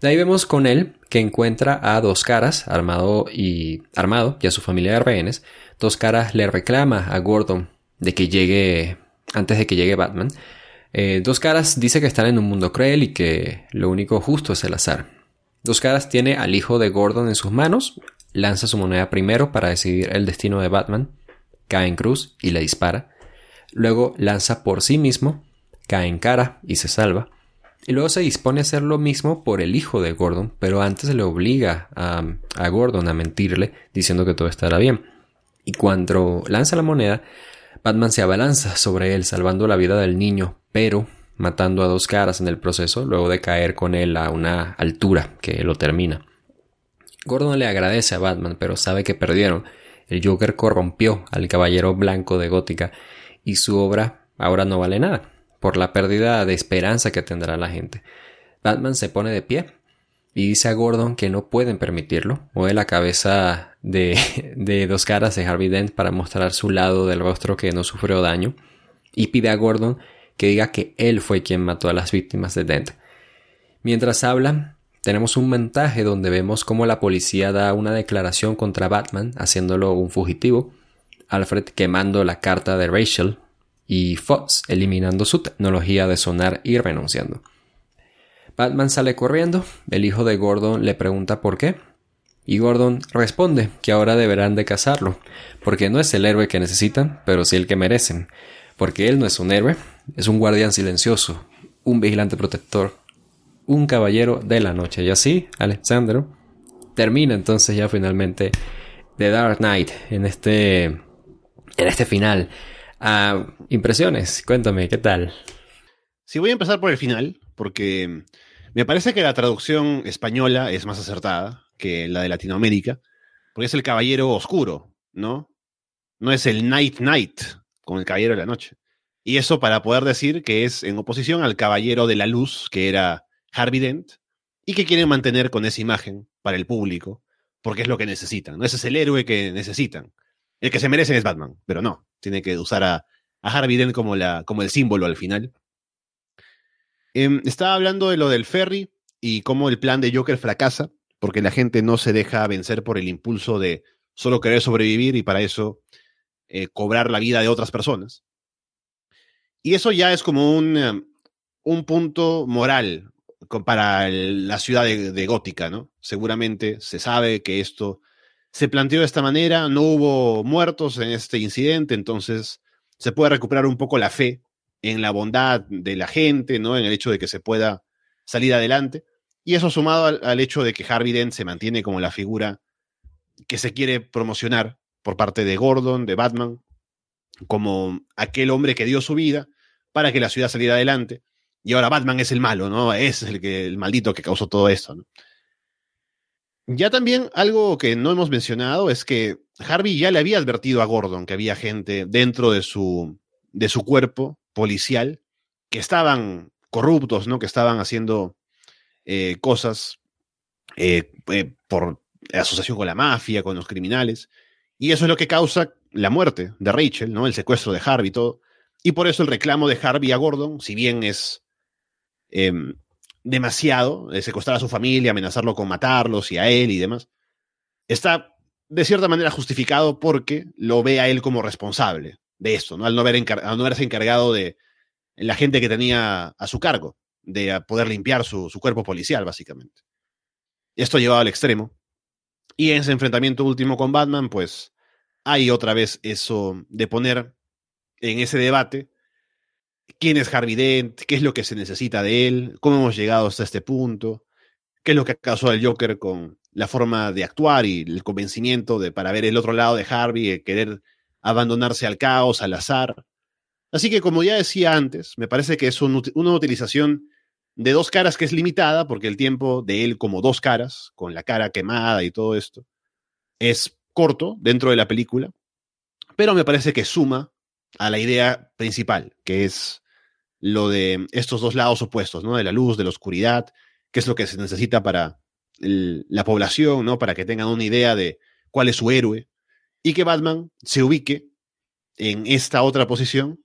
A: De ahí vemos con él que encuentra a Dos Caras, armado y armado, y a su familia de rehenes. Dos Caras le reclama a Gordon de que llegue antes de que llegue Batman, eh, Dos Caras dice que están en un mundo cruel y que lo único justo es el azar. Dos Caras tiene al hijo de Gordon en sus manos, lanza su moneda primero para decidir el destino de Batman, cae en cruz y le dispara. Luego lanza por sí mismo, cae en cara y se salva. Y luego se dispone a hacer lo mismo por el hijo de Gordon, pero antes le obliga a, a Gordon a mentirle diciendo que todo estará bien. Y cuando lanza la moneda, Batman se abalanza sobre él salvando la vida del niño, pero matando a dos caras en el proceso luego de caer con él a una altura que lo termina. Gordon le agradece a Batman, pero sabe que perdieron. El Joker corrompió al Caballero Blanco de Gótica y su obra ahora no vale nada, por la pérdida de esperanza que tendrá la gente. Batman se pone de pie y dice a Gordon que no pueden permitirlo. Mueve la cabeza de, [laughs] de dos caras de Harvey Dent para mostrar su lado del rostro que no sufrió daño y pide a Gordon que diga que él fue quien mató a las víctimas de Dent. Mientras hablan, tenemos un montaje donde vemos cómo la policía da una declaración contra Batman, haciéndolo un fugitivo, Alfred quemando la carta de Rachel y Fox eliminando su tecnología de sonar y renunciando. Batman sale corriendo, el hijo de Gordon le pregunta por qué, y Gordon responde que ahora deberán de cazarlo, porque no es el héroe que necesitan, pero sí el que merecen, porque él no es un héroe, es un guardián silencioso, un vigilante protector, un caballero de la noche. Y así, Alexandro termina entonces ya finalmente The Dark Knight en este, en este final. Ah, impresiones, cuéntame, ¿qué tal?
B: Sí, voy a empezar por el final, porque me parece que la traducción española es más acertada que la de Latinoamérica, porque es el caballero oscuro, ¿no? No es el Night Knight, como el caballero de la noche. Y eso para poder decir que es en oposición al caballero de la luz, que era Harvey Dent, y que quieren mantener con esa imagen para el público, porque es lo que necesitan. ¿no? Ese es el héroe que necesitan. El que se merecen es Batman, pero no, tiene que usar a, a Harvey Dent como, la, como el símbolo al final. Em, estaba hablando de lo del ferry y cómo el plan de Joker fracasa, porque la gente no se deja vencer por el impulso de solo querer sobrevivir y para eso eh, cobrar la vida de otras personas. Y eso ya es como un, em, un punto moral para la ciudad de, Gótica, ¿no? Seguramente se sabe que esto se planteó de esta manera, no hubo muertos en este incidente, entonces se puede recuperar un poco la fe en la bondad de la gente, ¿no? En el hecho de que se pueda salir adelante. Y eso sumado al, hecho de que Harvey Dent se mantiene como la figura que se quiere promocionar por parte de Gordon, de Batman, como aquel hombre que dio su vida para que la ciudad saliera adelante. Y ahora Batman es el malo, ¿no? Es el, que, el maldito que causó todo esto, ¿no? Ya también algo que no hemos mencionado es que Harvey ya le había advertido a Gordon que había gente dentro de su, de su cuerpo policial que estaban corruptos, ¿no? Que estaban haciendo eh, cosas eh, eh, por asociación con la mafia, con los criminales. Y eso es lo que causa la muerte de Rachel, ¿no? El secuestro de Harvey y todo. Y por eso el reclamo de Harvey a Gordon, si bien es em, demasiado, secuestrar a su familia, amenazarlo con matarlos y a él y demás, está de cierta manera justificado porque lo ve a él como responsable de esto, ¿no? Al no, haber no haberse encargado de la gente que tenía a su cargo, de poder limpiar su, cuerpo policial, básicamente. Esto llevado al extremo. Y en ese enfrentamiento último con Batman, pues hay otra vez eso de poner en ese debate quién es Harvey Dent, qué es lo que se necesita de él, cómo hemos llegado hasta este punto, qué es lo que causó al Joker con la forma de actuar y el convencimiento de para ver el otro lado de Harvey, querer abandonarse al caos, al azar. Así que, como ya decía antes, me parece que es una utilización de dos caras que es limitada, porque el tiempo de él como dos caras, con la cara quemada y todo esto, es corto dentro de la película, pero me parece que suma a la idea principal, que es lo de estos dos lados opuestos, ¿no? De la luz, de la oscuridad, que es lo que se necesita para la población, ¿no? Para que tengan una idea de cuál es su héroe, y que Batman se ubique en esta otra posición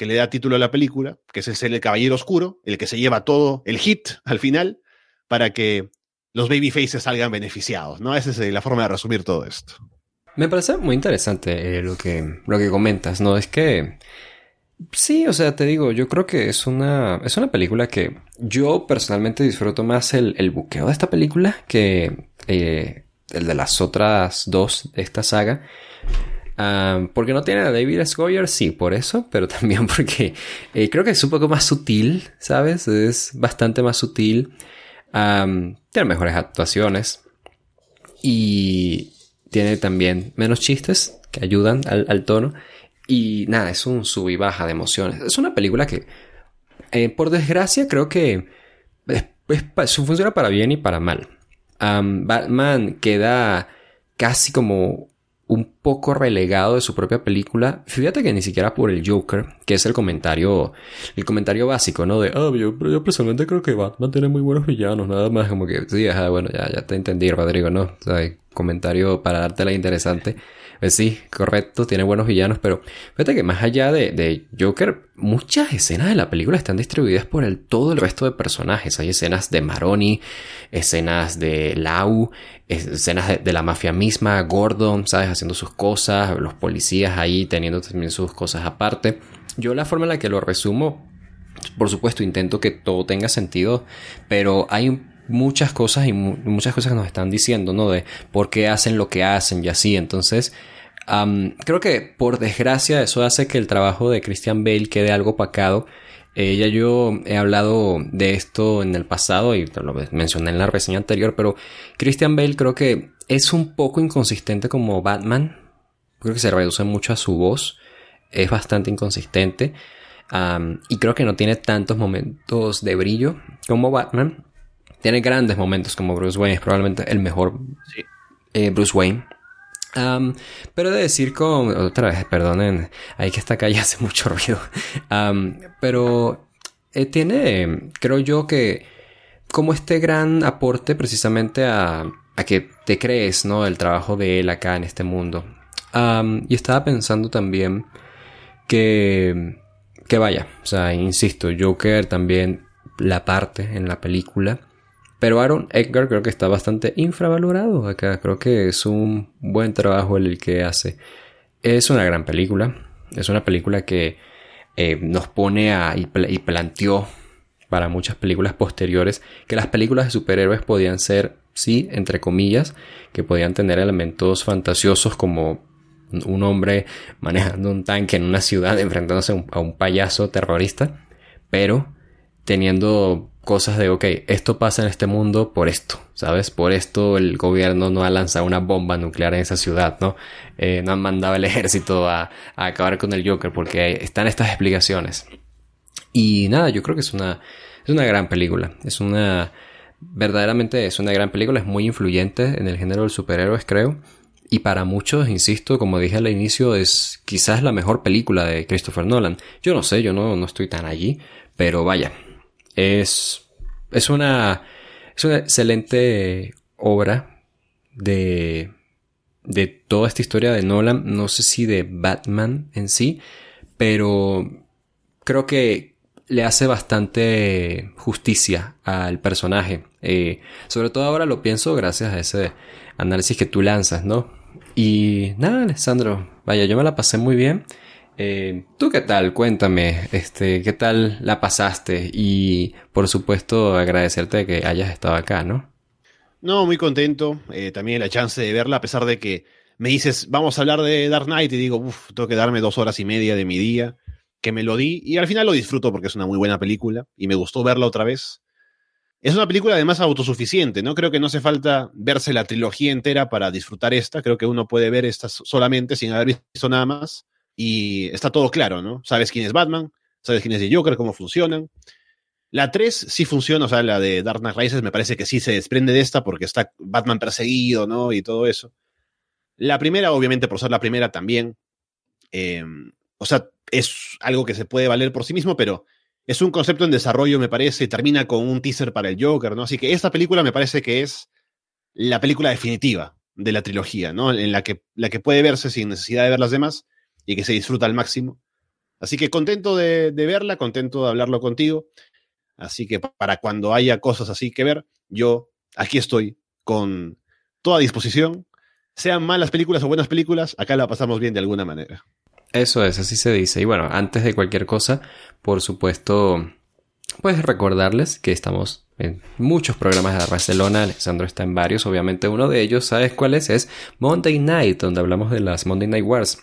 B: que le da título a la película, que es el ser el caballero oscuro, el que se lleva todo el hit al final, para que los babyfaces salgan beneficiados, ¿no? Esa es la forma de resumir todo esto.
A: Me parece muy interesante eh, lo, que, lo que comentas, ¿no? Es que... Sí, o sea, te digo, yo creo que es una, es una película que yo personalmente disfruto más el, el buqueo de esta película que eh, el de las otras dos de esta saga. Porque no tiene a David S. Goyer, sí, por eso, pero [laughs] también porque eh, creo que es un poco más sutil, ¿sabes? Es bastante más sutil. tiene mejores actuaciones. Y tiene también menos chistes que ayudan al, tono. Y nada, es un sub y baja de emociones. Es una película que, eh, por desgracia, creo que funciona para bien y para mal. Batman queda casi como un poco relegado de su propia película. Fíjate que ni siquiera por el Joker, que es el comentario, el comentario básico, ¿no? De, ah, yo, personalmente creo que Batman tiene muy buenos villanos, nada más como que, sí, bueno, ya, ya te entendí, Rodrigo, ¿no? O sea, comentario para dártela interesante. Pues sí, correcto, tiene buenos villanos, pero fíjate que más allá de, Joker, muchas escenas de la película están distribuidas por el, todo el resto de personajes. Hay escenas de Maroni, escenas de Lau, escenas de, la mafia misma, Gordon, ¿sabes? Haciendo sus cosas, los policías ahí teniendo también sus cosas aparte. Yo la forma en la que lo resumo, por supuesto, intento que todo tenga sentido, pero hay muchas cosas y muchas cosas que nos están diciendo, ¿no? De por qué hacen lo que hacen y así. Entonces, creo que por desgracia eso hace que el trabajo de Christian Bale quede algo pacado. Eh, ya yo he hablado de esto en el pasado y lo mencioné en la reseña anterior, pero Christian Bale creo que es un poco inconsistente como Batman. Creo que se reduce mucho a su voz. Es bastante inconsistente. y creo que no tiene tantos momentos de brillo como Batman. Tiene grandes momentos como Bruce Wayne. Es probablemente el mejor eh, Bruce Wayne. pero de decir con... Otra vez, perdonen. Ahí que esta calle [laughs] hace mucho ruido. pero eh, tiene, creo yo que... Como este gran aporte precisamente a, a que te crees, ¿no? El trabajo de él acá en este mundo. y estaba pensando también que... Que vaya, o sea, insisto, Joker también la parte en la película pero Aaron Edgar creo que está bastante infravalorado acá. Creo que es un buen trabajo el que hace. Es una gran película. Es una película que eh, nos pone a y, planteó para muchas películas posteriores que las películas de superhéroes podían ser, sí, entre comillas, que podían tener elementos fantasiosos como un hombre manejando un tanque en una ciudad [laughs] enfrentándose a un payaso terrorista, pero teniendo cosas de, ok, esto pasa en este mundo por esto, ¿sabes? Por esto el gobierno no ha lanzado una bomba nuclear en esa ciudad, ¿no? Eh, no han mandado el [laughs] ejército a, acabar con el Joker porque están estas explicaciones. Y nada, yo creo que es una, es una gran película. Es una, verdaderamente es una gran película, es muy influyente en el género del superhéroes, creo. Y para muchos, insisto, como dije al inicio, es quizás la mejor película de Christopher Nolan. Yo no sé, yo no, no estoy tan allí, pero vaya, es, es, una, es una excelente obra de, de toda esta historia de Nolan. No sé si de Batman en sí, pero creo que le hace bastante justicia al personaje. Eh, sobre todo ahora lo pienso gracias a ese análisis que tú lanzas, ¿no? Y nada, Alessandro, vaya, yo me la pasé muy bien. Eh, ¿Tú qué tal? Cuéntame, este, ¿qué tal la pasaste? Y por supuesto agradecerte de que hayas estado acá, ¿no?
B: No, muy contento. Eh, también la chance de verla, a pesar de que me dices, vamos a hablar de Dark Knight, y digo, uff, tengo que darme dos horas y media de mi día, que me lo di, y al final lo disfruto porque es una muy buena película, y me gustó verla otra vez. Es una película además autosuficiente, ¿no? Creo que no hace falta verse la trilogía entera para disfrutar esta, creo que uno puede ver esta solamente sin haber visto nada más y está todo claro, ¿no? Sabes quién es Batman, sabes quién es el Joker, cómo funcionan. La 3 sí funciona, o sea, la de Dark Knight Rises me parece que sí se desprende de esta porque está Batman perseguido, ¿no? Y todo eso. La primera, obviamente, por ser la primera también. Em, o sea, es algo que se puede valer por sí mismo, pero es un concepto en desarrollo, me parece. Termina con un teaser para el Joker, ¿no? Así que esta película me parece que es la película definitiva de la trilogía, ¿no? En la que, la que puede verse sin necesidad de ver las demás y que se disfruta al máximo. Así que contento de, verla, contento de hablarlo contigo. Así que para cuando haya cosas así que ver, yo aquí estoy con toda disposición. Sean malas películas o buenas películas, acá la pasamos bien de alguna manera.
A: Eso es, así se dice. Y bueno, antes de cualquier cosa, por supuesto, pues recordarles que estamos en muchos programas de Barcelona. Alessandro está en varios, obviamente uno de ellos, ¿sabes cuál es? Es Monday Night, donde hablamos de las Monday Night Wars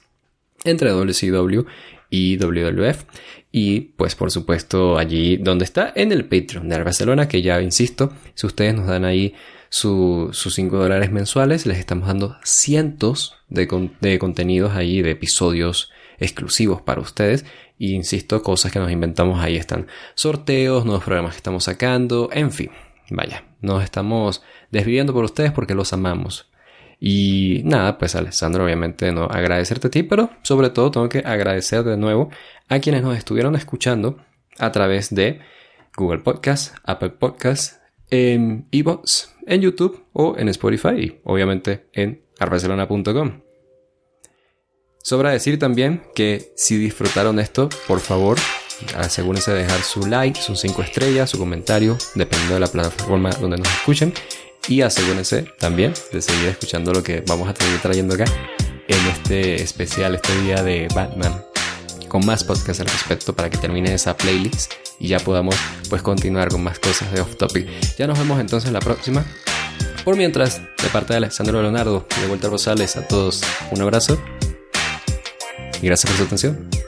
A: entre WCW y WWF. Y pues por supuesto allí donde está, en el Patreon de Barcelona, que ya insisto, si ustedes nos dan ahí sus 5 dólares mensuales, les estamos dando cientos de, de contenidos ahí, de episodios exclusivos para ustedes. Y insisto, cosas que nos inventamos ahí están. Sorteos, nuevos programas que estamos sacando, en fin. Vaya, nos estamos desviviendo por ustedes porque los amamos. Y nada, pues Alessandro, obviamente no agradecerte a ti, pero sobre todo tengo que agradecer de nuevo a quienes nos estuvieron escuchando a través de Google Podcast, Apple Podcast, en Evox, en YouTube o en Spotify y obviamente en arbarcelona.com. Sobra decir también que si disfrutaron esto, por favor, asegúrense de dejar su like, sus 5 estrellas, su comentario, dependiendo de la plataforma donde nos escuchen. Y asegúrense también de seguir escuchando lo que vamos a seguir trayendo acá en este especial, este día de Batman, con más podcasts al respecto para que termine esa playlist y ya podamos pues continuar con más cosas de off topic. Ya nos vemos entonces la próxima. Por mientras, de parte de Alexandro Leonardo y de Vuelta Rosales, a todos un abrazo y gracias por su atención.